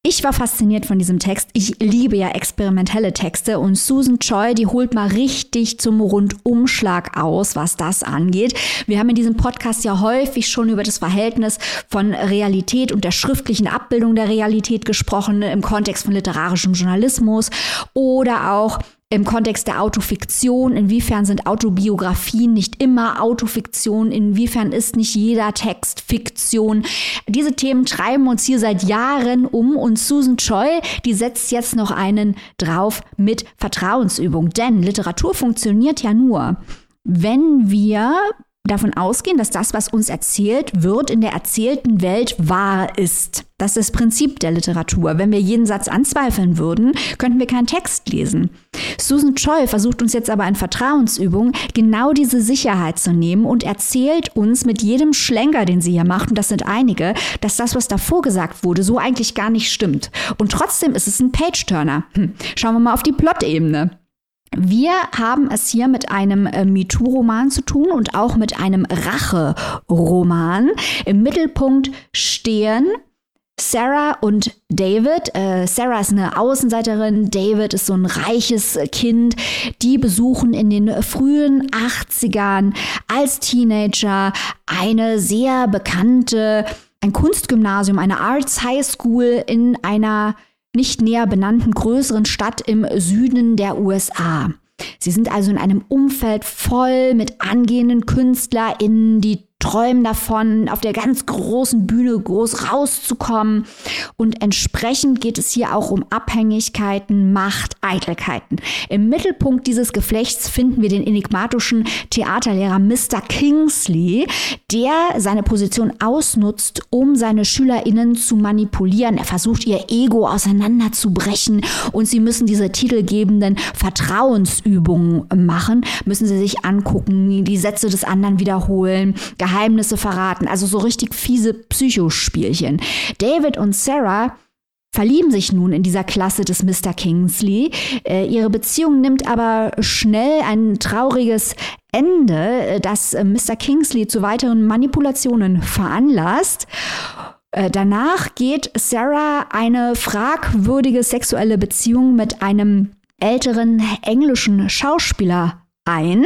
Ich war fasziniert von diesem Text. Ich liebe ja experimentelle Texte und Susan Choi, die holt mal richtig zum Rundumschlag aus, was das angeht. Wir haben in diesem Podcast ja häufig schon über das Verhältnis von Realität und der schriftlichen Abbildung der Realität gesprochen im Kontext von literarischem Journalismus oder auch im Kontext der Autofiktion, inwiefern sind Autobiografien nicht immer Autofiktion, inwiefern ist nicht jeder Text Fiktion. Diese Themen treiben uns hier seit Jahren um und Susan Choi, die setzt jetzt noch einen drauf mit Vertrauensübung. Denn Literatur funktioniert ja nur, wenn wir davon ausgehen, dass das, was uns erzählt wird, in der erzählten Welt wahr ist. Das ist das Prinzip der Literatur. Wenn wir jeden Satz anzweifeln würden, könnten wir keinen Text lesen. Susan Choi versucht uns jetzt aber in Vertrauensübung genau diese Sicherheit zu nehmen und erzählt uns mit jedem Schlenker, den sie hier macht, und das sind einige, dass das, was davor gesagt wurde, so eigentlich gar nicht stimmt. Und trotzdem ist es ein Page-Turner. Hm. Schauen wir mal auf die Plot-Ebene. Wir haben es hier mit einem äh, MeToo-Roman zu tun und auch mit einem Rache-Roman. Im Mittelpunkt stehen Sarah und David. Äh, Sarah ist eine Außenseiterin, David ist so ein reiches Kind. Die besuchen in den frühen 80ern als Teenager eine sehr bekannte, ein Kunstgymnasium, eine Arts High School in einer nicht näher benannten größeren Stadt im Süden der USA. Sie sind also in einem Umfeld voll mit angehenden KünstlerInnen, die träumen davon, auf der ganz großen Bühne groß rauszukommen. Und entsprechend geht es hier auch um Abhängigkeiten, Macht, Eitelkeiten. Im Mittelpunkt dieses Geflechts finden wir den enigmatischen Theaterlehrer Mr. Kingsley, der seine Position ausnutzt, um seine SchülerInnen zu manipulieren. Er versucht, ihr Ego auseinanderzubrechen und sie müssen diese titelgebenden Vertrauensübungen machen, müssen sie sich angucken, die Sätze des anderen wiederholen, Geheimnisse verraten. Also so richtig fiese Psychospielchen. David und Sarah verlieben sich nun in dieser Klasse des Mr. Kingsley. Äh, ihre Beziehung nimmt aber schnell ein trauriges Ende, äh, das äh, Mr. Kingsley zu weiteren Manipulationen veranlasst. Äh, danach geht Sarah eine fragwürdige sexuelle Beziehung mit einem älteren englischen Schauspieler ein.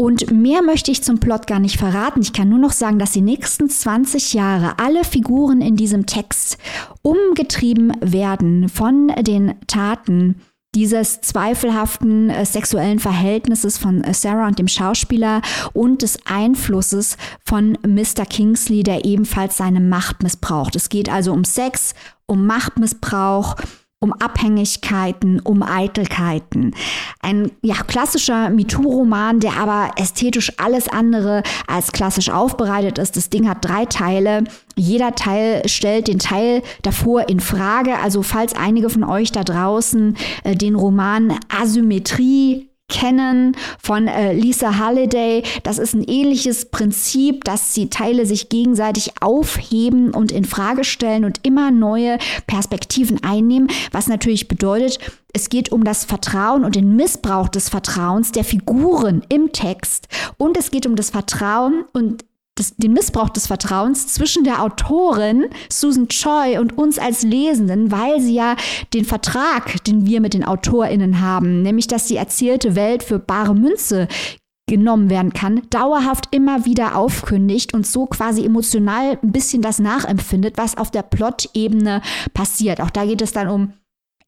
Und mehr möchte ich zum Plot gar nicht verraten. Ich kann nur noch sagen, dass die nächsten 20 Jahre alle Figuren in diesem Text umgetrieben werden von den Taten dieses zweifelhaften äh, sexuellen Verhältnisses von äh, Sarah und dem Schauspieler und des Einflusses von Mr. Kingsley, der ebenfalls seine Macht missbraucht. Es geht also um Sex, um Machtmissbrauch, um Abhängigkeiten, um Eitelkeiten. Ein ja, klassischer MeToo-Roman, der aber ästhetisch alles andere als klassisch aufbereitet ist. Das Ding hat drei Teile. Jeder Teil stellt den Teil davor in Frage. Also falls einige von euch da draußen äh, den Roman Asymmetrie kennen von äh, Lisa Halliday. Das ist ein ähnliches Prinzip, dass die Teile sich gegenseitig aufheben und in Frage stellen und immer neue Perspektiven einnehmen, was natürlich bedeutet, es geht um das Vertrauen und den Missbrauch des Vertrauens der Figuren im Text und es geht um das Vertrauen und das, den Missbrauch des Vertrauens zwischen der Autorin Susan Choi und uns als Lesenden, weil sie ja den Vertrag, den wir mit den AutorInnen haben, nämlich dass die erzählte Welt für bare Münze genommen werden kann, dauerhaft immer wieder aufkündigt und so quasi emotional ein bisschen das nachempfindet, was auf der Plot-Ebene passiert. Auch da geht es dann um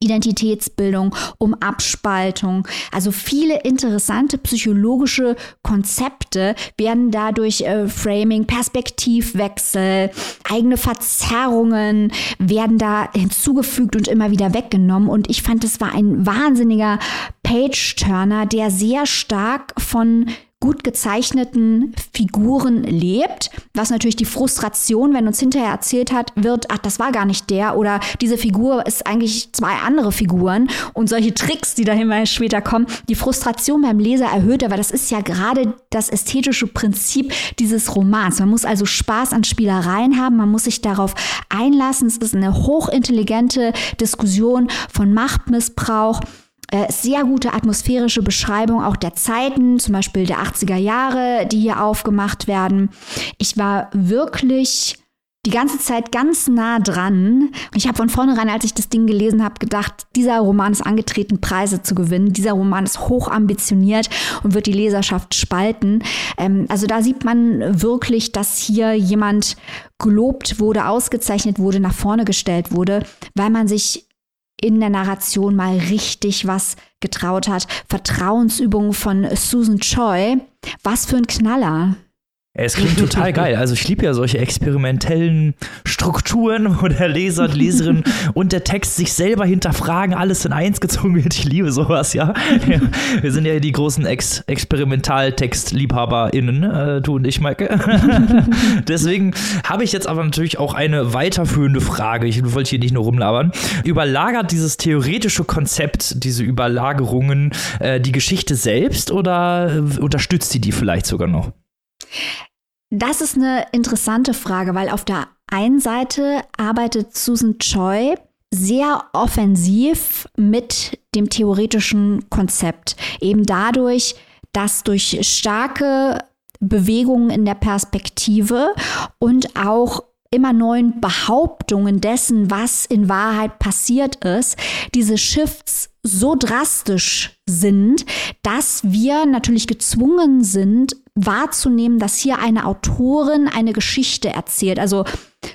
Identitätsbildung, um Abspaltung. Also viele interessante psychologische Konzepte werden dadurch äh, Framing, Perspektivwechsel, eigene Verzerrungen werden da hinzugefügt und immer wieder weggenommen. Und ich fand, es war ein wahnsinniger Page-Turner, der sehr stark von gut gezeichneten Figuren lebt, was natürlich die Frustration, wenn uns hinterher erzählt hat, wird, ach, das war gar nicht der oder diese Figur ist eigentlich zwei andere Figuren und solche Tricks, die da immer später kommen, die Frustration beim Leser erhöht, aber das ist ja gerade das ästhetische Prinzip dieses Romans. Man muss also Spaß an Spielereien haben, man muss sich darauf einlassen. Es ist eine hochintelligente Diskussion von Machtmissbrauch äh, sehr gute atmosphärische Beschreibung auch der Zeiten, zum Beispiel der 80er Jahre, die hier aufgemacht werden. Ich war wirklich die ganze Zeit ganz nah dran. Ich habe von vornherein, als ich das Ding gelesen habe, gedacht, dieser Roman ist angetreten, Preise zu gewinnen. Dieser Roman ist hoch ambitioniert und wird die Leserschaft spalten. Ähm, also da sieht man wirklich, dass hier jemand gelobt wurde, ausgezeichnet wurde, nach vorne gestellt wurde, weil man sich in der Narration mal richtig was getraut hat. Vertrauensübungen von Susan Choi. Was für ein Knaller. Es klingt total [laughs] geil. Also ich liebe ja solche experimentellen Strukturen, wo der Leser, die Leserin [laughs] und der Text sich selber hinterfragen, alles in eins gezogen wird. Ich liebe sowas, ja. ja. Wir sind ja die großen Ex Experimentaltext-LiebhaberInnen, äh, du und ich, Maike. [laughs] Deswegen habe ich jetzt aber natürlich auch eine weiterführende Frage. Ich wollte hier nicht nur rumlabern. Überlagert dieses theoretische Konzept, diese Überlagerungen, äh, die Geschichte selbst oder äh, unterstützt sie die vielleicht sogar noch? Das ist eine interessante Frage, weil auf der einen Seite arbeitet Susan Choi sehr offensiv mit dem theoretischen Konzept. Eben dadurch, dass durch starke Bewegungen in der Perspektive und auch immer neuen Behauptungen dessen, was in Wahrheit passiert ist, diese Shifts so drastisch sind, dass wir natürlich gezwungen sind, wahrzunehmen, dass hier eine Autorin eine Geschichte erzählt. Also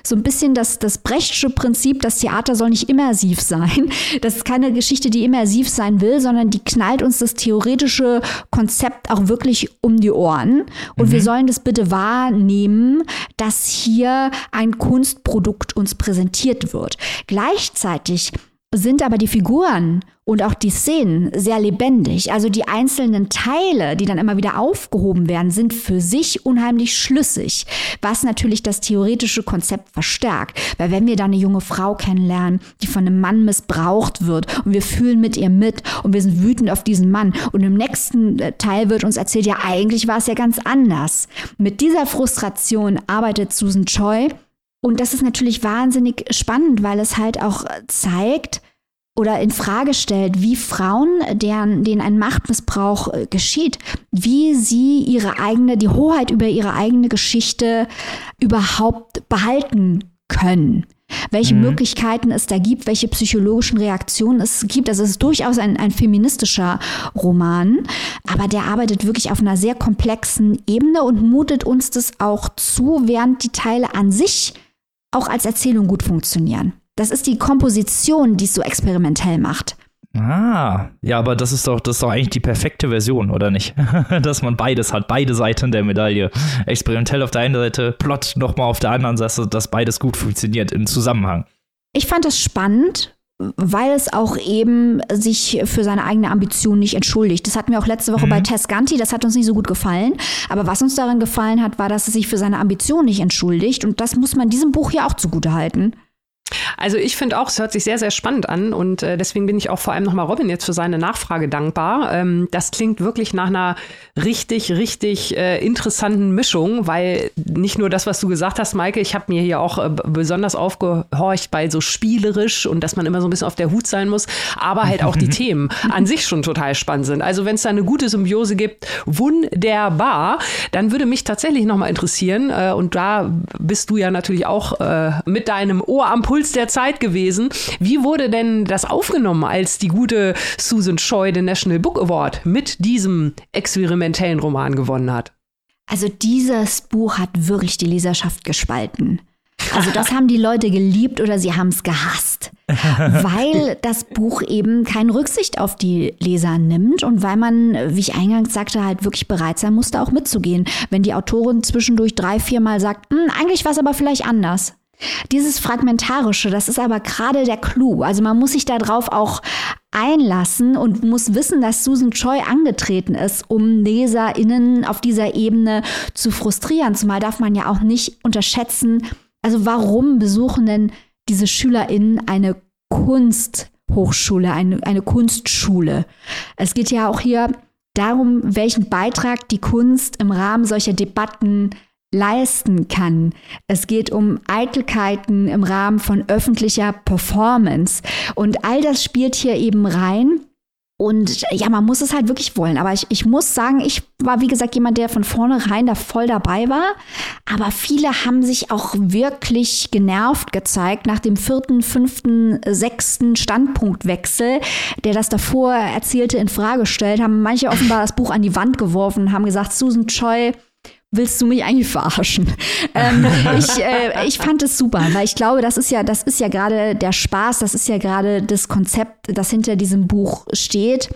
so ein bisschen das, das Brechtsche Prinzip, das Theater soll nicht immersiv sein. [laughs] Das ist keine Geschichte, die immersiv sein will, sondern die knallt uns das theoretische Konzept auch wirklich um die Ohren. Und mhm. wir sollen das bitte wahrnehmen, dass hier ein Kunstprodukt uns präsentiert wird. Gleichzeitig sind aber die Figuren und auch die Szenen sehr lebendig. Also die einzelnen Teile, die dann immer wieder aufgehoben werden, sind für sich unheimlich schlüssig, was natürlich das theoretische Konzept verstärkt. Weil wenn wir da eine junge Frau kennenlernen, die von einem Mann missbraucht wird und wir fühlen mit ihr mit und wir sind wütend auf diesen Mann und im nächsten äh, Teil wird uns erzählt, ja eigentlich war es ja ganz anders. Mit dieser Frustration arbeitet Susan Choi und das ist natürlich wahnsinnig spannend, weil es halt auch zeigt oder in Frage stellt, wie Frauen, deren, denen ein Machtmissbrauch äh, geschieht, wie sie ihre eigene, die Hoheit über ihre eigene Geschichte überhaupt behalten können welche mhm. Möglichkeiten es da gibt, welche psychologischen Reaktionen es gibt. Also es ist durchaus ein, ein feministischer Roman, aber der arbeitet wirklich auf einer sehr komplexen Ebene und mutet uns das auch zu, während die Teile an sich auch als Erzählung gut funktionieren. Das ist die Komposition, die es so experimentell macht. Ah, ja, aber das ist doch, das ist doch eigentlich die perfekte Version, oder nicht? [laughs] Dass man beides hat, beide Seiten der Medaille. Experimentell auf der einen Seite, Plot nochmal auf der anderen Seite, dass beides gut funktioniert im Zusammenhang. Ich fand es spannend, weil es auch eben sich für seine eigene Ambition nicht entschuldigt. Das hatten wir auch letzte Woche mhm. bei Tess Ganti, das hat uns nicht so gut gefallen. Aber was uns daran gefallen hat, war, dass es sich für seine Ambition nicht entschuldigt. Und das muss man diesem Buch hier auch zugute halten. Also ich finde auch, es hört sich sehr, sehr spannend an und äh, deswegen bin ich auch vor allem nochmal Robin jetzt für seine Nachfrage dankbar. Ähm, das klingt wirklich nach einer richtig, richtig äh, interessanten Mischung, weil nicht nur das, was du gesagt hast, Maike, ich habe mir hier auch äh, besonders aufgehorcht bei so spielerisch und dass man immer so ein bisschen auf der Hut sein muss, aber halt auch die [laughs] Themen an sich schon total spannend sind. Also wenn es da eine gute Symbiose gibt, wunderbar, dann würde mich tatsächlich nochmal interessieren äh, und da bist du ja natürlich auch äh, mit deinem Ohr am Puls Puls der Zeit gewesen. Wie wurde denn das aufgenommen, als die gute Susan Choi den National Book Award mit diesem experimentellen Roman gewonnen hat? Also dieses Buch hat wirklich die Leserschaft gespalten. Also das haben die Leute geliebt oder sie haben es gehasst, [laughs] weil das Buch eben keine Rücksicht auf die Leser nimmt und weil man, wie ich eingangs sagte, halt wirklich bereit sein musste, auch mitzugehen. Wenn die Autorin zwischendurch drei, vier Mal sagt, hm, eigentlich war es aber vielleicht anders. Dieses Fragmentarische, das ist aber gerade der Clou. Also man muss sich darauf auch einlassen und muss wissen, dass Susan Choi angetreten ist, um LeserInnen auf dieser Ebene zu frustrieren. Zumal darf man ja auch nicht unterschätzen, also warum besuchen denn diese SchülerInnen eine Kunsthochschule, eine, eine Kunstschule? Es geht ja auch hier darum, welchen Beitrag die Kunst im Rahmen solcher Debatten leisten kann. Es geht um Eitelkeiten im Rahmen von öffentlicher Performance. Und all das spielt hier eben rein. Und ja, man muss es halt wirklich wollen. Aber ich, ich muss sagen, ich war, wie gesagt, jemand, der von vornherein da voll dabei war. Aber viele haben sich auch wirklich genervt gezeigt nach dem vierten, fünften, sechsten Standpunktwechsel, der das davor Erzählte in Frage stellt, haben manche offenbar das Buch an die Wand geworfen, haben gesagt, Susan Choi willst du mich eigentlich verarschen? [laughs] ähm, ich, äh, ich fand es super, weil ich glaube, das ist ja, das ist ja gerade der Spaß, das ist ja gerade das Konzept, das hinter diesem Buch steht.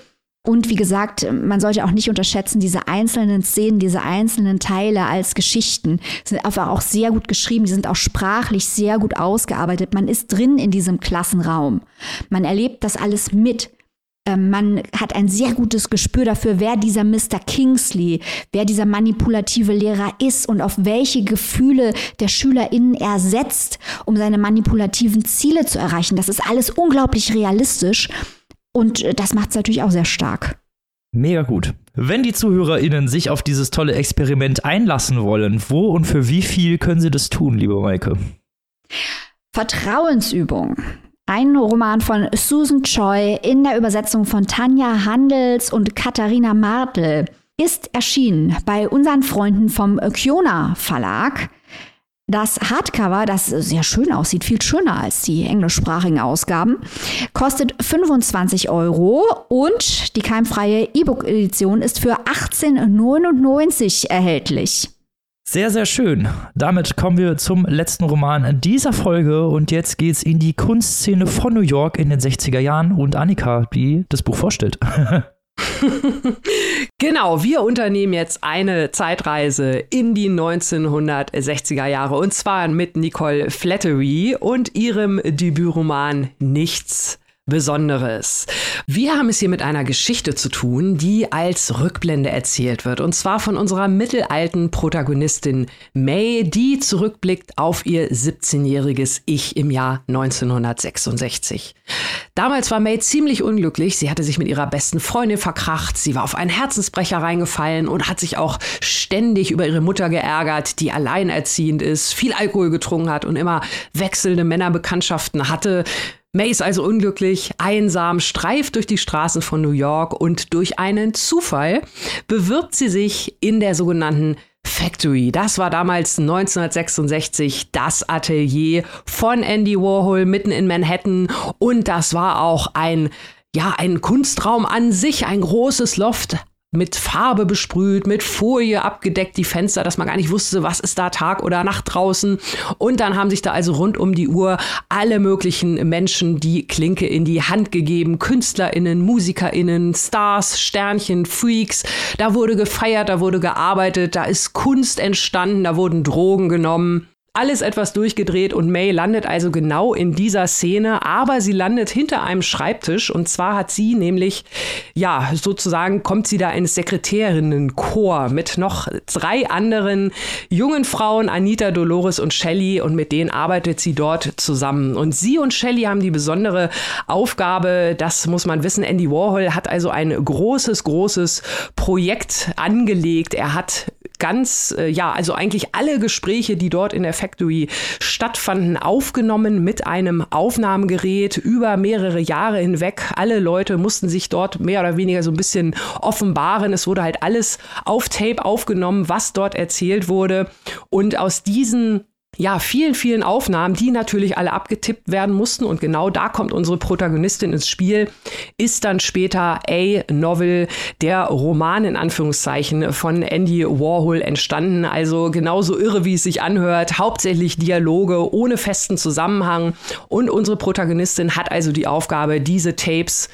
Und wie gesagt, man sollte auch nicht unterschätzen, diese einzelnen Szenen, diese einzelnen Teile als Geschichten sind einfach auch sehr gut geschrieben, die sind auch sprachlich sehr gut ausgearbeitet. Man ist drin in diesem Klassenraum. Man erlebt das alles mit. Ähm, man hat ein sehr gutes Gespür dafür, wer dieser Mr. Kingsley, wer dieser manipulative Lehrer ist und auf welche Gefühle der SchülerInnen er setzt, um seine manipulativen Ziele zu erreichen. Das ist alles unglaublich realistisch und äh, das macht es natürlich auch sehr stark. Mega gut. Wenn die ZuhörerInnen sich auf dieses tolle Experiment einlassen wollen, wo und für wie viel können sie das tun, liebe Maike? Vertrauensübung. Ein Roman von Susan Choi in der Übersetzung von Tanja Handels und Katharina Martel ist erschienen bei unseren Freunden vom Kiona Verlag. Das Hardcover, das sehr schön aussieht, viel schöner als die englischsprachigen Ausgaben, kostet 25 Euro und die keimfreie E-Book-Edition ist für 18,99 erhältlich. Sehr, sehr schön. Damit kommen wir zum letzten Roman dieser Folge und jetzt geht's in die Kunstszene von New York in den 60er Jahren und Annika, die das Buch vorstellt. [laughs] genau, wir unternehmen jetzt eine Zeitreise in die 1960er Jahre und zwar mit Nicole Flattery und ihrem Debütroman Nichts Besonderes. Wir haben es hier mit einer Geschichte zu tun, die als Rückblende erzählt wird. Und zwar von unserer mittelalten Protagonistin May, die zurückblickt auf ihr 17-jähriges Ich im Jahr 1966. Damals war May ziemlich unglücklich. Sie hatte sich mit ihrer besten Freundin verkracht. Sie war auf einen Herzensbrecher reingefallen und hat sich auch ständig über ihre Mutter geärgert, die alleinerziehend ist, viel Alkohol getrunken hat und immer wechselnde Männerbekanntschaften hatte. May ist also unglücklich, einsam, streift durch die Straßen von New York und durch einen Zufall bewirbt sie sich in der sogenannten Factory. Das war damals 1966 das Atelier von Andy Warhol mitten in Manhattan und das war auch ein ja, ein Kunstraum an sich, ein großes Loft, mit Farbe besprüht, mit Folie abgedeckt, die Fenster, dass man gar nicht wusste, was ist da Tag oder Nacht draußen. Und dann haben sich da also rund um die Uhr alle möglichen Menschen die Klinke in die Hand gegeben. KünstlerInnen, MusikerInnen, Stars, Sternchen, Freaks. Da wurde gefeiert, da wurde gearbeitet, da ist Kunst entstanden, da wurden Drogen genommen alles etwas durchgedreht und May landet also genau in dieser Szene, aber sie landet hinter einem Schreibtisch und zwar hat sie nämlich, ja, sozusagen kommt sie da ins Sekretärinnenchor mit noch drei anderen jungen Frauen, Anita, Dolores und Shelley und mit denen arbeitet sie dort zusammen. Und sie und Shelley haben die besondere Aufgabe, das muss man wissen, Andy Warhol hat also ein großes, großes Projekt angelegt. Er hat ganz, äh, ja, also eigentlich alle Gespräche, die dort in der Factory stattfanden, aufgenommen mit einem Aufnahmegerät über mehrere Jahre hinweg. Alle Leute mussten sich dort mehr oder weniger so ein bisschen offenbaren. Es wurde halt alles auf Tape aufgenommen, was dort erzählt wurde. Und aus diesen ja, vielen, vielen Aufnahmen, die natürlich alle abgetippt werden mussten. Und genau da kommt unsere Protagonistin ins Spiel, ist dann später A Novel, der Roman in Anführungszeichen von Andy Warhol entstanden. Also genauso irre, wie es sich anhört. Hauptsächlich Dialoge ohne festen Zusammenhang. Und unsere Protagonistin hat also die Aufgabe, diese Tapes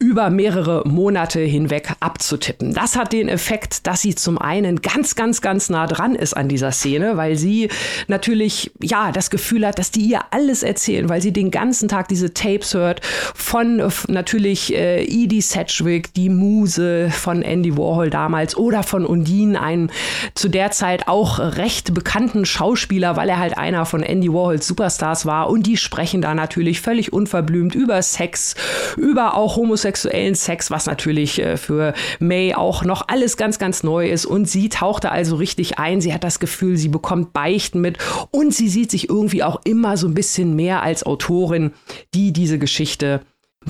über mehrere Monate hinweg abzutippen. Das hat den Effekt, dass sie zum einen ganz, ganz, ganz nah dran ist an dieser Szene, weil sie natürlich, ja, das Gefühl hat, dass die ihr alles erzählen, weil sie den ganzen Tag diese Tapes hört von natürlich äh, Edie Sedgwick, die Muse von Andy Warhol damals oder von Undine, einen zu der Zeit auch recht bekannten Schauspieler, weil er halt einer von Andy Warhols Superstars war und die sprechen da natürlich völlig unverblümt über Sex, über auch Homosexualität homosexuellen Sex, was natürlich äh, für May auch noch alles ganz, ganz neu ist. Und sie tauchte also richtig ein. Sie hat das Gefühl, sie bekommt Beichten mit und sie sieht sich irgendwie auch immer so ein bisschen mehr als Autorin, die diese Geschichte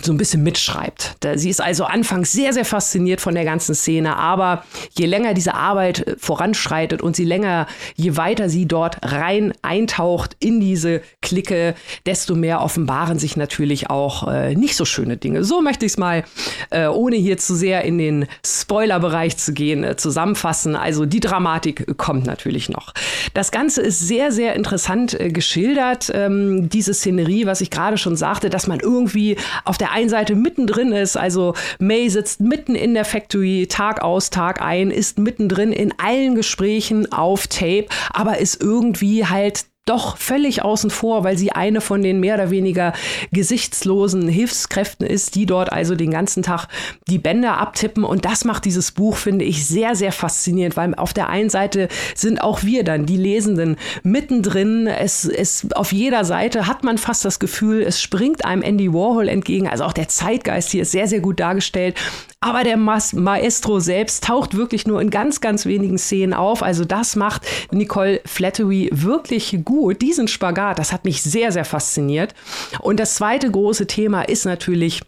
so ein bisschen mitschreibt. Sie ist also anfangs sehr, sehr fasziniert von der ganzen Szene, aber je länger diese Arbeit äh, voranschreitet und sie länger, je weiter sie dort rein eintaucht in diese Clique, desto mehr offenbaren sich natürlich auch äh, nicht so schöne Dinge. So möchte ich es mal, äh, ohne hier zu sehr in den Spoilerbereich zu gehen, äh, zusammenfassen. Also die Dramatik kommt natürlich noch. Das Ganze ist sehr, sehr interessant äh, geschildert. Ähm, diese Szenerie, was ich gerade schon sagte, dass man irgendwie auf der der einen Seite mittendrin ist, also May sitzt mitten in der Factory, Tag aus, Tag ein, ist mittendrin in allen Gesprächen auf Tape, aber ist irgendwie halt doch völlig außen vor, weil sie eine von den mehr oder weniger gesichtslosen Hilfskräften ist, die dort also den ganzen Tag die Bänder abtippen. Und das macht dieses Buch, finde ich, sehr, sehr faszinierend, weil auf der einen Seite sind auch wir dann, die Lesenden, mittendrin. Es, es, auf jeder Seite hat man fast das Gefühl, es springt einem Andy Warhol entgegen. Also auch der Zeitgeist hier ist sehr, sehr gut dargestellt. Aber der Maestro selbst taucht wirklich nur in ganz, ganz wenigen Szenen auf. Also das macht Nicole Flattery wirklich gut. Diesen Spagat, das hat mich sehr, sehr fasziniert. Und das zweite große Thema ist natürlich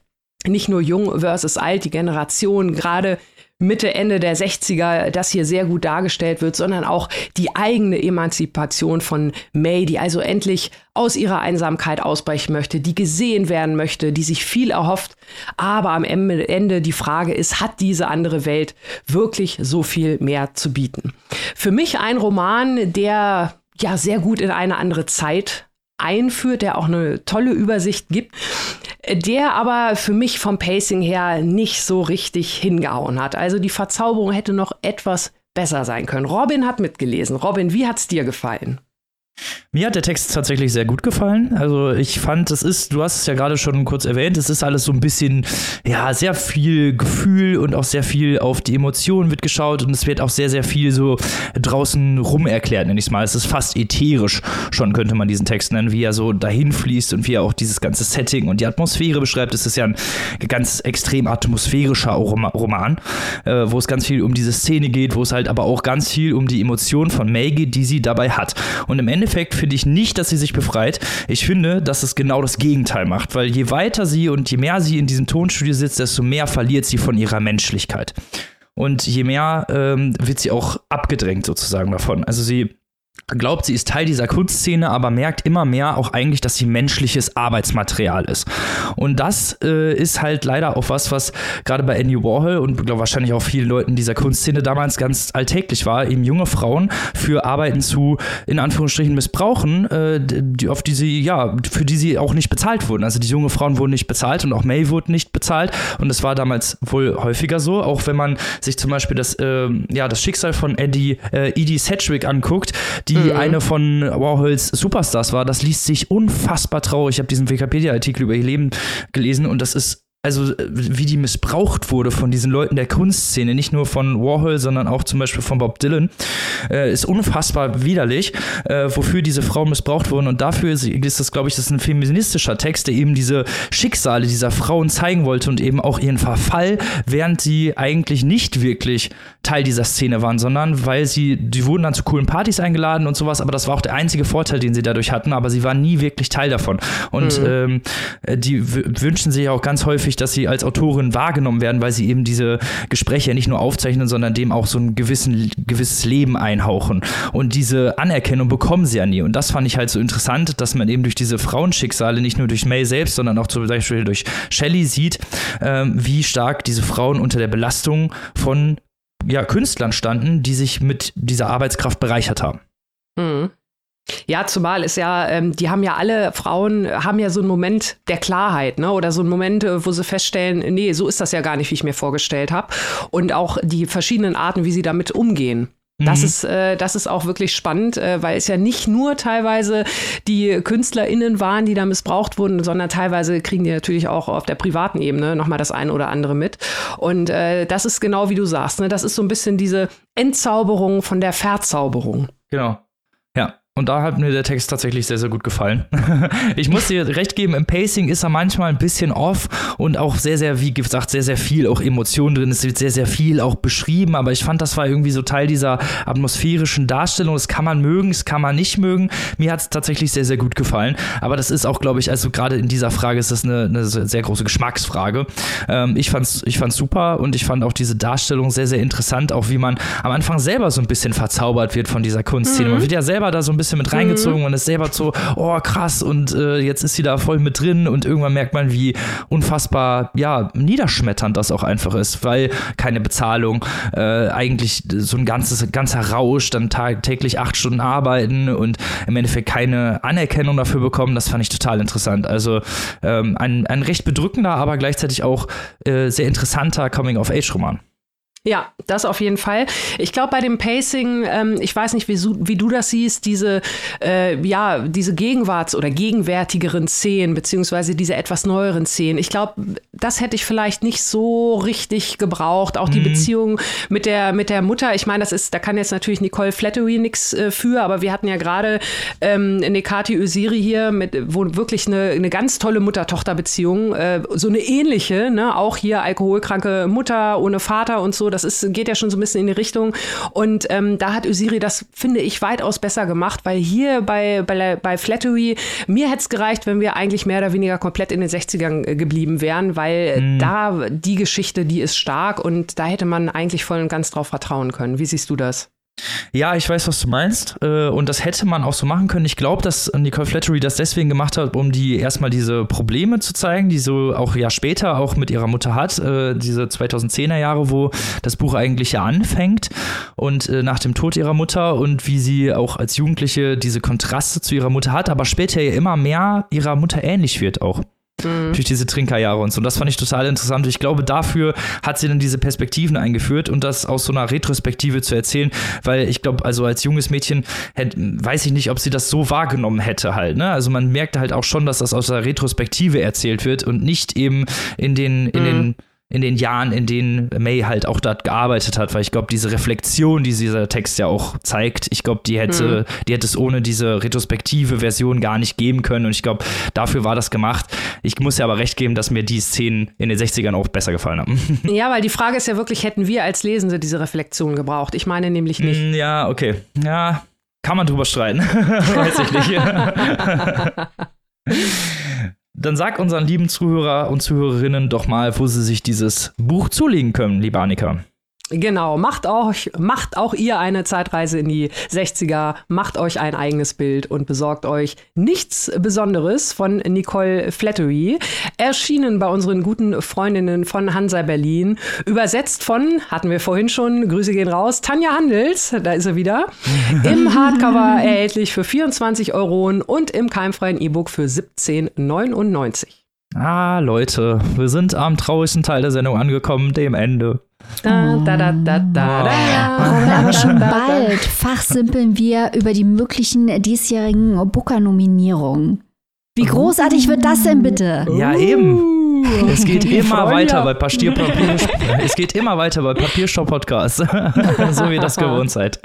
nicht nur jung versus alt, die Generation, gerade Mitte, Ende der 60er das hier sehr gut dargestellt wird, sondern auch die eigene Emanzipation von May, die also endlich aus ihrer Einsamkeit ausbrechen möchte, die gesehen werden möchte, die sich viel erhofft. Aber am Ende die Frage ist, hat diese andere Welt wirklich so viel mehr zu bieten? Für mich ein Roman, der ja sehr gut in eine andere Zeit einführt, der auch eine tolle Übersicht gibt, der aber für mich vom Pacing her nicht so richtig hingehauen hat. Also die Verzauberung hätte noch etwas besser sein können. Robin hat mitgelesen. Robin, wie hat's dir gefallen? Mir hat der Text tatsächlich sehr gut gefallen. Also ich fand, es ist, du hast es ja gerade schon kurz erwähnt, es ist alles so ein bisschen, ja, sehr viel Gefühl und auch sehr viel auf die Emotionen wird geschaut und es wird auch sehr, sehr viel so draußen rum erklärt, nenne ich es mal. Es ist fast ätherisch schon, könnte man diesen Text nennen, wie er so dahin fließt und wie er auch dieses ganze Setting und die Atmosphäre beschreibt. Es ist ja ein ganz extrem atmosphärischer Roman, äh, wo es ganz viel um diese Szene geht, wo es halt aber auch ganz viel um die Emotionen von geht, die sie dabei hat. Und im Endeffekt Endeffekt finde ich nicht, dass sie sich befreit. Ich finde, dass es genau das Gegenteil macht, weil je weiter sie und je mehr sie in diesem Tonstudio sitzt, desto mehr verliert sie von ihrer Menschlichkeit. Und je mehr ähm, wird sie auch abgedrängt sozusagen davon. Also sie glaubt, sie ist Teil dieser Kunstszene, aber merkt immer mehr auch eigentlich, dass sie menschliches Arbeitsmaterial ist. Und das äh, ist halt leider auch was, was gerade bei Andy Warhol und glaub, wahrscheinlich auch vielen Leuten dieser Kunstszene damals ganz alltäglich war, eben junge Frauen für Arbeiten zu, in Anführungsstrichen, missbrauchen, äh, die, auf die sie, ja, für die sie auch nicht bezahlt wurden. Also die junge Frauen wurden nicht bezahlt und auch May wurde nicht bezahlt. Und das war damals wohl häufiger so, auch wenn man sich zum Beispiel das, äh, ja, das Schicksal von Eddie, äh, Edie Sedgwick anguckt, die mhm. eine von Warhols Superstars war. Das liest sich unfassbar traurig. Ich habe diesen Wikipedia-Artikel über ihr Leben gelesen und das ist also äh, wie die missbraucht wurde von diesen Leuten der Kunstszene, nicht nur von Warhol, sondern auch zum Beispiel von Bob Dylan, äh, ist unfassbar widerlich, äh, wofür diese Frauen missbraucht wurden. Und dafür ist, ist das, glaube ich, das ein feministischer Text, der eben diese Schicksale dieser Frauen zeigen wollte und eben auch ihren Verfall, während sie eigentlich nicht wirklich Teil dieser Szene waren, sondern weil sie, die wurden dann zu coolen Partys eingeladen und sowas, aber das war auch der einzige Vorteil, den sie dadurch hatten, aber sie waren nie wirklich Teil davon. Und mhm. ähm, äh, die wünschen sich auch ganz häufig, dass sie als Autorin wahrgenommen werden, weil sie eben diese Gespräche nicht nur aufzeichnen, sondern dem auch so ein gewissen, gewisses Leben einhauchen. Und diese Anerkennung bekommen sie ja nie. Und das fand ich halt so interessant, dass man eben durch diese Frauenschicksale, nicht nur durch May selbst, sondern auch zum Beispiel durch Shelley sieht, ähm, wie stark diese Frauen unter der Belastung von ja, Künstlern standen, die sich mit dieser Arbeitskraft bereichert haben. Mhm. Ja, zumal ist ja, ähm, die haben ja alle Frauen, haben ja so einen Moment der Klarheit, ne? Oder so einen Moment, äh, wo sie feststellen, nee, so ist das ja gar nicht, wie ich mir vorgestellt habe. Und auch die verschiedenen Arten, wie sie damit umgehen. Das mhm. ist, äh, das ist auch wirklich spannend, äh, weil es ja nicht nur teilweise die KünstlerInnen waren, die da missbraucht wurden, sondern teilweise kriegen die natürlich auch auf der privaten Ebene nochmal das eine oder andere mit. Und äh, das ist genau wie du sagst, ne? das ist so ein bisschen diese Entzauberung von der Verzauberung. Genau. Und da hat mir der Text tatsächlich sehr, sehr gut gefallen. [laughs] ich muss dir recht geben, im Pacing ist er manchmal ein bisschen off und auch sehr, sehr, wie gesagt, sehr, sehr viel auch Emotionen drin. Es wird sehr, sehr viel auch beschrieben, aber ich fand, das war irgendwie so Teil dieser atmosphärischen Darstellung. Das kann man mögen, das kann man nicht mögen. Mir hat es tatsächlich sehr, sehr gut gefallen. Aber das ist auch, glaube ich, also gerade in dieser Frage ist das eine, eine sehr große Geschmacksfrage. Ähm, ich fand's, ich fand's super und ich fand auch diese Darstellung sehr, sehr interessant, auch wie man am Anfang selber so ein bisschen verzaubert wird von dieser Kunstszene. Mhm. Man wird ja selber da so ein bisschen bisschen mit reingezogen mhm. und ist selber so, oh krass, und äh, jetzt ist sie da voll mit drin und irgendwann merkt man, wie unfassbar, ja, niederschmetternd das auch einfach ist, weil keine Bezahlung, äh, eigentlich so ein ganzes, ganzer Rausch, dann täglich acht Stunden arbeiten und im Endeffekt keine Anerkennung dafür bekommen, das fand ich total interessant. Also ähm, ein, ein recht bedrückender, aber gleichzeitig auch äh, sehr interessanter Coming-of-Age-Roman. Ja, das auf jeden Fall. Ich glaube, bei dem Pacing, ähm, ich weiß nicht, wie, wie, du das siehst, diese, äh, ja, diese Gegenwarts- oder gegenwärtigeren Szenen, beziehungsweise diese etwas neueren Szenen. Ich glaube, das hätte ich vielleicht nicht so richtig gebraucht. Auch die mhm. Beziehung mit der, mit der Mutter. Ich meine, das ist, da kann jetzt natürlich Nicole Flattery nichts äh, für, aber wir hatten ja gerade ähm, Nekati Öziri hier, mit, wo wirklich eine, eine ganz tolle Mutter-Tochter-Beziehung, äh, so eine ähnliche, ne? auch hier alkoholkranke Mutter ohne Vater und so das ist, geht ja schon so ein bisschen in die Richtung. Und ähm, da hat Usiri das, finde ich, weitaus besser gemacht, weil hier bei, bei, bei Flattery, mir hätte es gereicht, wenn wir eigentlich mehr oder weniger komplett in den 60ern äh, geblieben wären, weil mhm. da die Geschichte, die ist stark und da hätte man eigentlich voll und ganz drauf vertrauen können. Wie siehst du das? Ja, ich weiß, was du meinst. Äh, und das hätte man auch so machen können. Ich glaube, dass Nicole Flattery das deswegen gemacht hat, um die erstmal diese Probleme zu zeigen, die so auch ja später auch mit ihrer Mutter hat. Äh, diese 2010er Jahre, wo das Buch eigentlich ja anfängt. Und äh, nach dem Tod ihrer Mutter und wie sie auch als Jugendliche diese Kontraste zu ihrer Mutter hat, aber später ja immer mehr ihrer Mutter ähnlich wird auch. Mhm. Durch diese Trinkerjahre und so. Und das fand ich total interessant. Ich glaube, dafür hat sie dann diese Perspektiven eingeführt und das aus so einer Retrospektive zu erzählen, weil ich glaube, also als junges Mädchen hätte, weiß ich nicht, ob sie das so wahrgenommen hätte halt. Ne? Also man merkte halt auch schon, dass das aus der Retrospektive erzählt wird und nicht eben in den, in mhm. den in den Jahren, in denen May halt auch dort gearbeitet hat, weil ich glaube, diese Reflexion, die dieser Text ja auch zeigt, ich glaube, die hätte, mhm. die hätte es ohne diese retrospektive Version gar nicht geben können und ich glaube, dafür war das gemacht. Ich muss ja aber recht geben, dass mir die Szenen in den 60ern auch besser gefallen haben. [laughs] Ja, weil die Frage ist ja wirklich, hätten wir als Lesende diese Reflexion gebraucht? Ich meine nämlich nicht. Mm, ja, okay. Ja, kann man drüber streiten. [laughs] Weiß ich nicht. [laughs] Dann sag unseren lieben Zuhörer und Zuhörerinnen doch mal, wo sie sich dieses Buch zulegen können, liebe Annika. Genau, macht euch, macht auch ihr eine Zeitreise in die 60er, macht euch ein eigenes Bild und besorgt euch nichts Besonderes von Nicole Flattery. Erschienen bei unseren guten Freundinnen von Hansa Berlin. Übersetzt von, hatten wir vorhin schon, Grüße gehen raus, Tanja Handels, da ist er wieder. [laughs] Im Hardcover erhältlich für 24 Euro und im keimfreien E-Book für 17,99. Ah, Leute, wir sind am traurigsten Teil der Sendung angekommen, dem Ende. Da, da, da, da, da, da. Aber schon [laughs] bald fachsimpeln wir über die möglichen diesjährigen Booker-Nominierungen. Wie großartig wird das denn bitte? Ja, eben. [laughs] Es geht immer weiter bei Papier, Papier, es geht immer weiter bei Papierstopp Podcast. [laughs] so wie das gewohnt seid.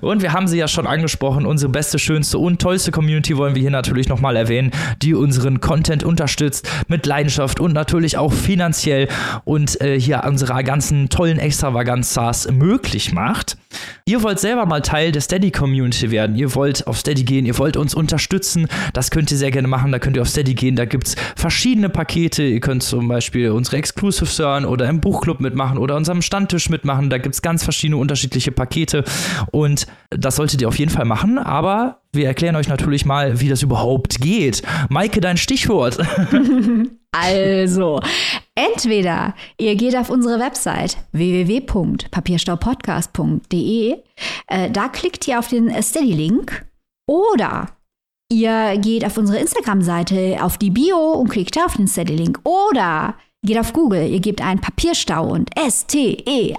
Und wir haben sie ja schon angesprochen, unsere beste, schönste und tollste Community wollen wir hier natürlich nochmal erwähnen, die unseren Content unterstützt mit Leidenschaft und natürlich auch finanziell und äh, hier unsere ganzen tollen Extravaganzas möglich macht. Ihr wollt selber mal Teil der Steady Community werden. Ihr wollt auf Steady gehen, ihr wollt uns unterstützen. Das könnt ihr sehr gerne machen. Da könnt ihr auf Steady gehen. Da gibt es verschiedene Pakete. Ihr könnt zum Beispiel unsere Exclusives hören oder im Buchclub mitmachen oder unserem Standtisch mitmachen. Da gibt es ganz verschiedene unterschiedliche Pakete. Und das solltet ihr auf jeden Fall machen. Aber wir erklären euch natürlich mal, wie das überhaupt geht. Maike, dein Stichwort. [laughs] Also, entweder ihr geht auf unsere Website www.papierstaupodcast.de, äh, da klickt ihr auf den Steady-Link oder ihr geht auf unsere Instagram-Seite auf die Bio und klickt da auf den Steady-Link oder geht auf Google, ihr gebt ein Papierstau und S-T-E-A-D-Y.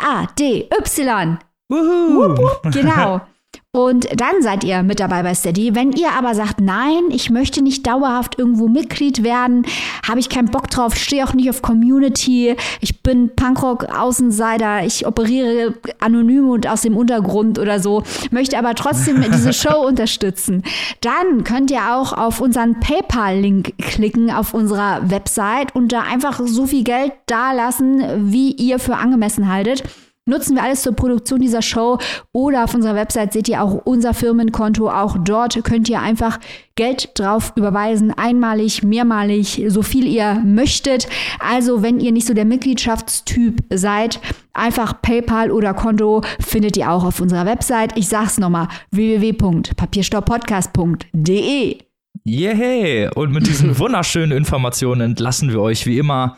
Wuhu. Genau. [laughs] Und dann seid ihr mit dabei bei Steady. Wenn ihr aber sagt, nein, ich möchte nicht dauerhaft irgendwo Mitglied werden, habe ich keinen Bock drauf, stehe auch nicht auf Community, ich bin Punkrock-Außenseiter, ich operiere anonym und aus dem Untergrund oder so, möchte aber trotzdem [laughs] diese Show unterstützen, dann könnt ihr auch auf unseren PayPal-Link klicken auf unserer Website und da einfach so viel Geld dalassen, wie ihr für angemessen haltet nutzen wir alles zur Produktion dieser Show oder auf unserer Website seht ihr auch unser Firmenkonto. Auch dort könnt ihr einfach Geld drauf überweisen, einmalig, mehrmalig, so viel ihr möchtet. Also, wenn ihr nicht so der Mitgliedschaftstyp seid, einfach PayPal oder Konto findet ihr auch auf unserer Website. Ich sag's nochmal: www.papierstopppodcast.de. Yay! Und mit diesen [laughs] wunderschönen Informationen entlassen wir euch wie immer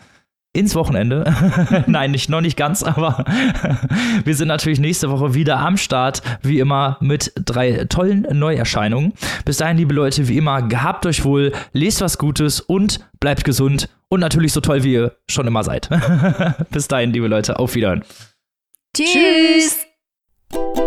ins Wochenende. [laughs] Nein, nicht, noch nicht ganz, aber [laughs] wir sind natürlich nächste Woche wieder am Start, wie immer, mit drei tollen Neuerscheinungen. Bis dahin, liebe Leute, wie immer, gehabt euch wohl, lest was Gutes und bleibt gesund und natürlich so toll, wie ihr schon immer seid. [laughs] Bis dahin, liebe Leute, auf Wiedersehen. Tschüss. Tschüss.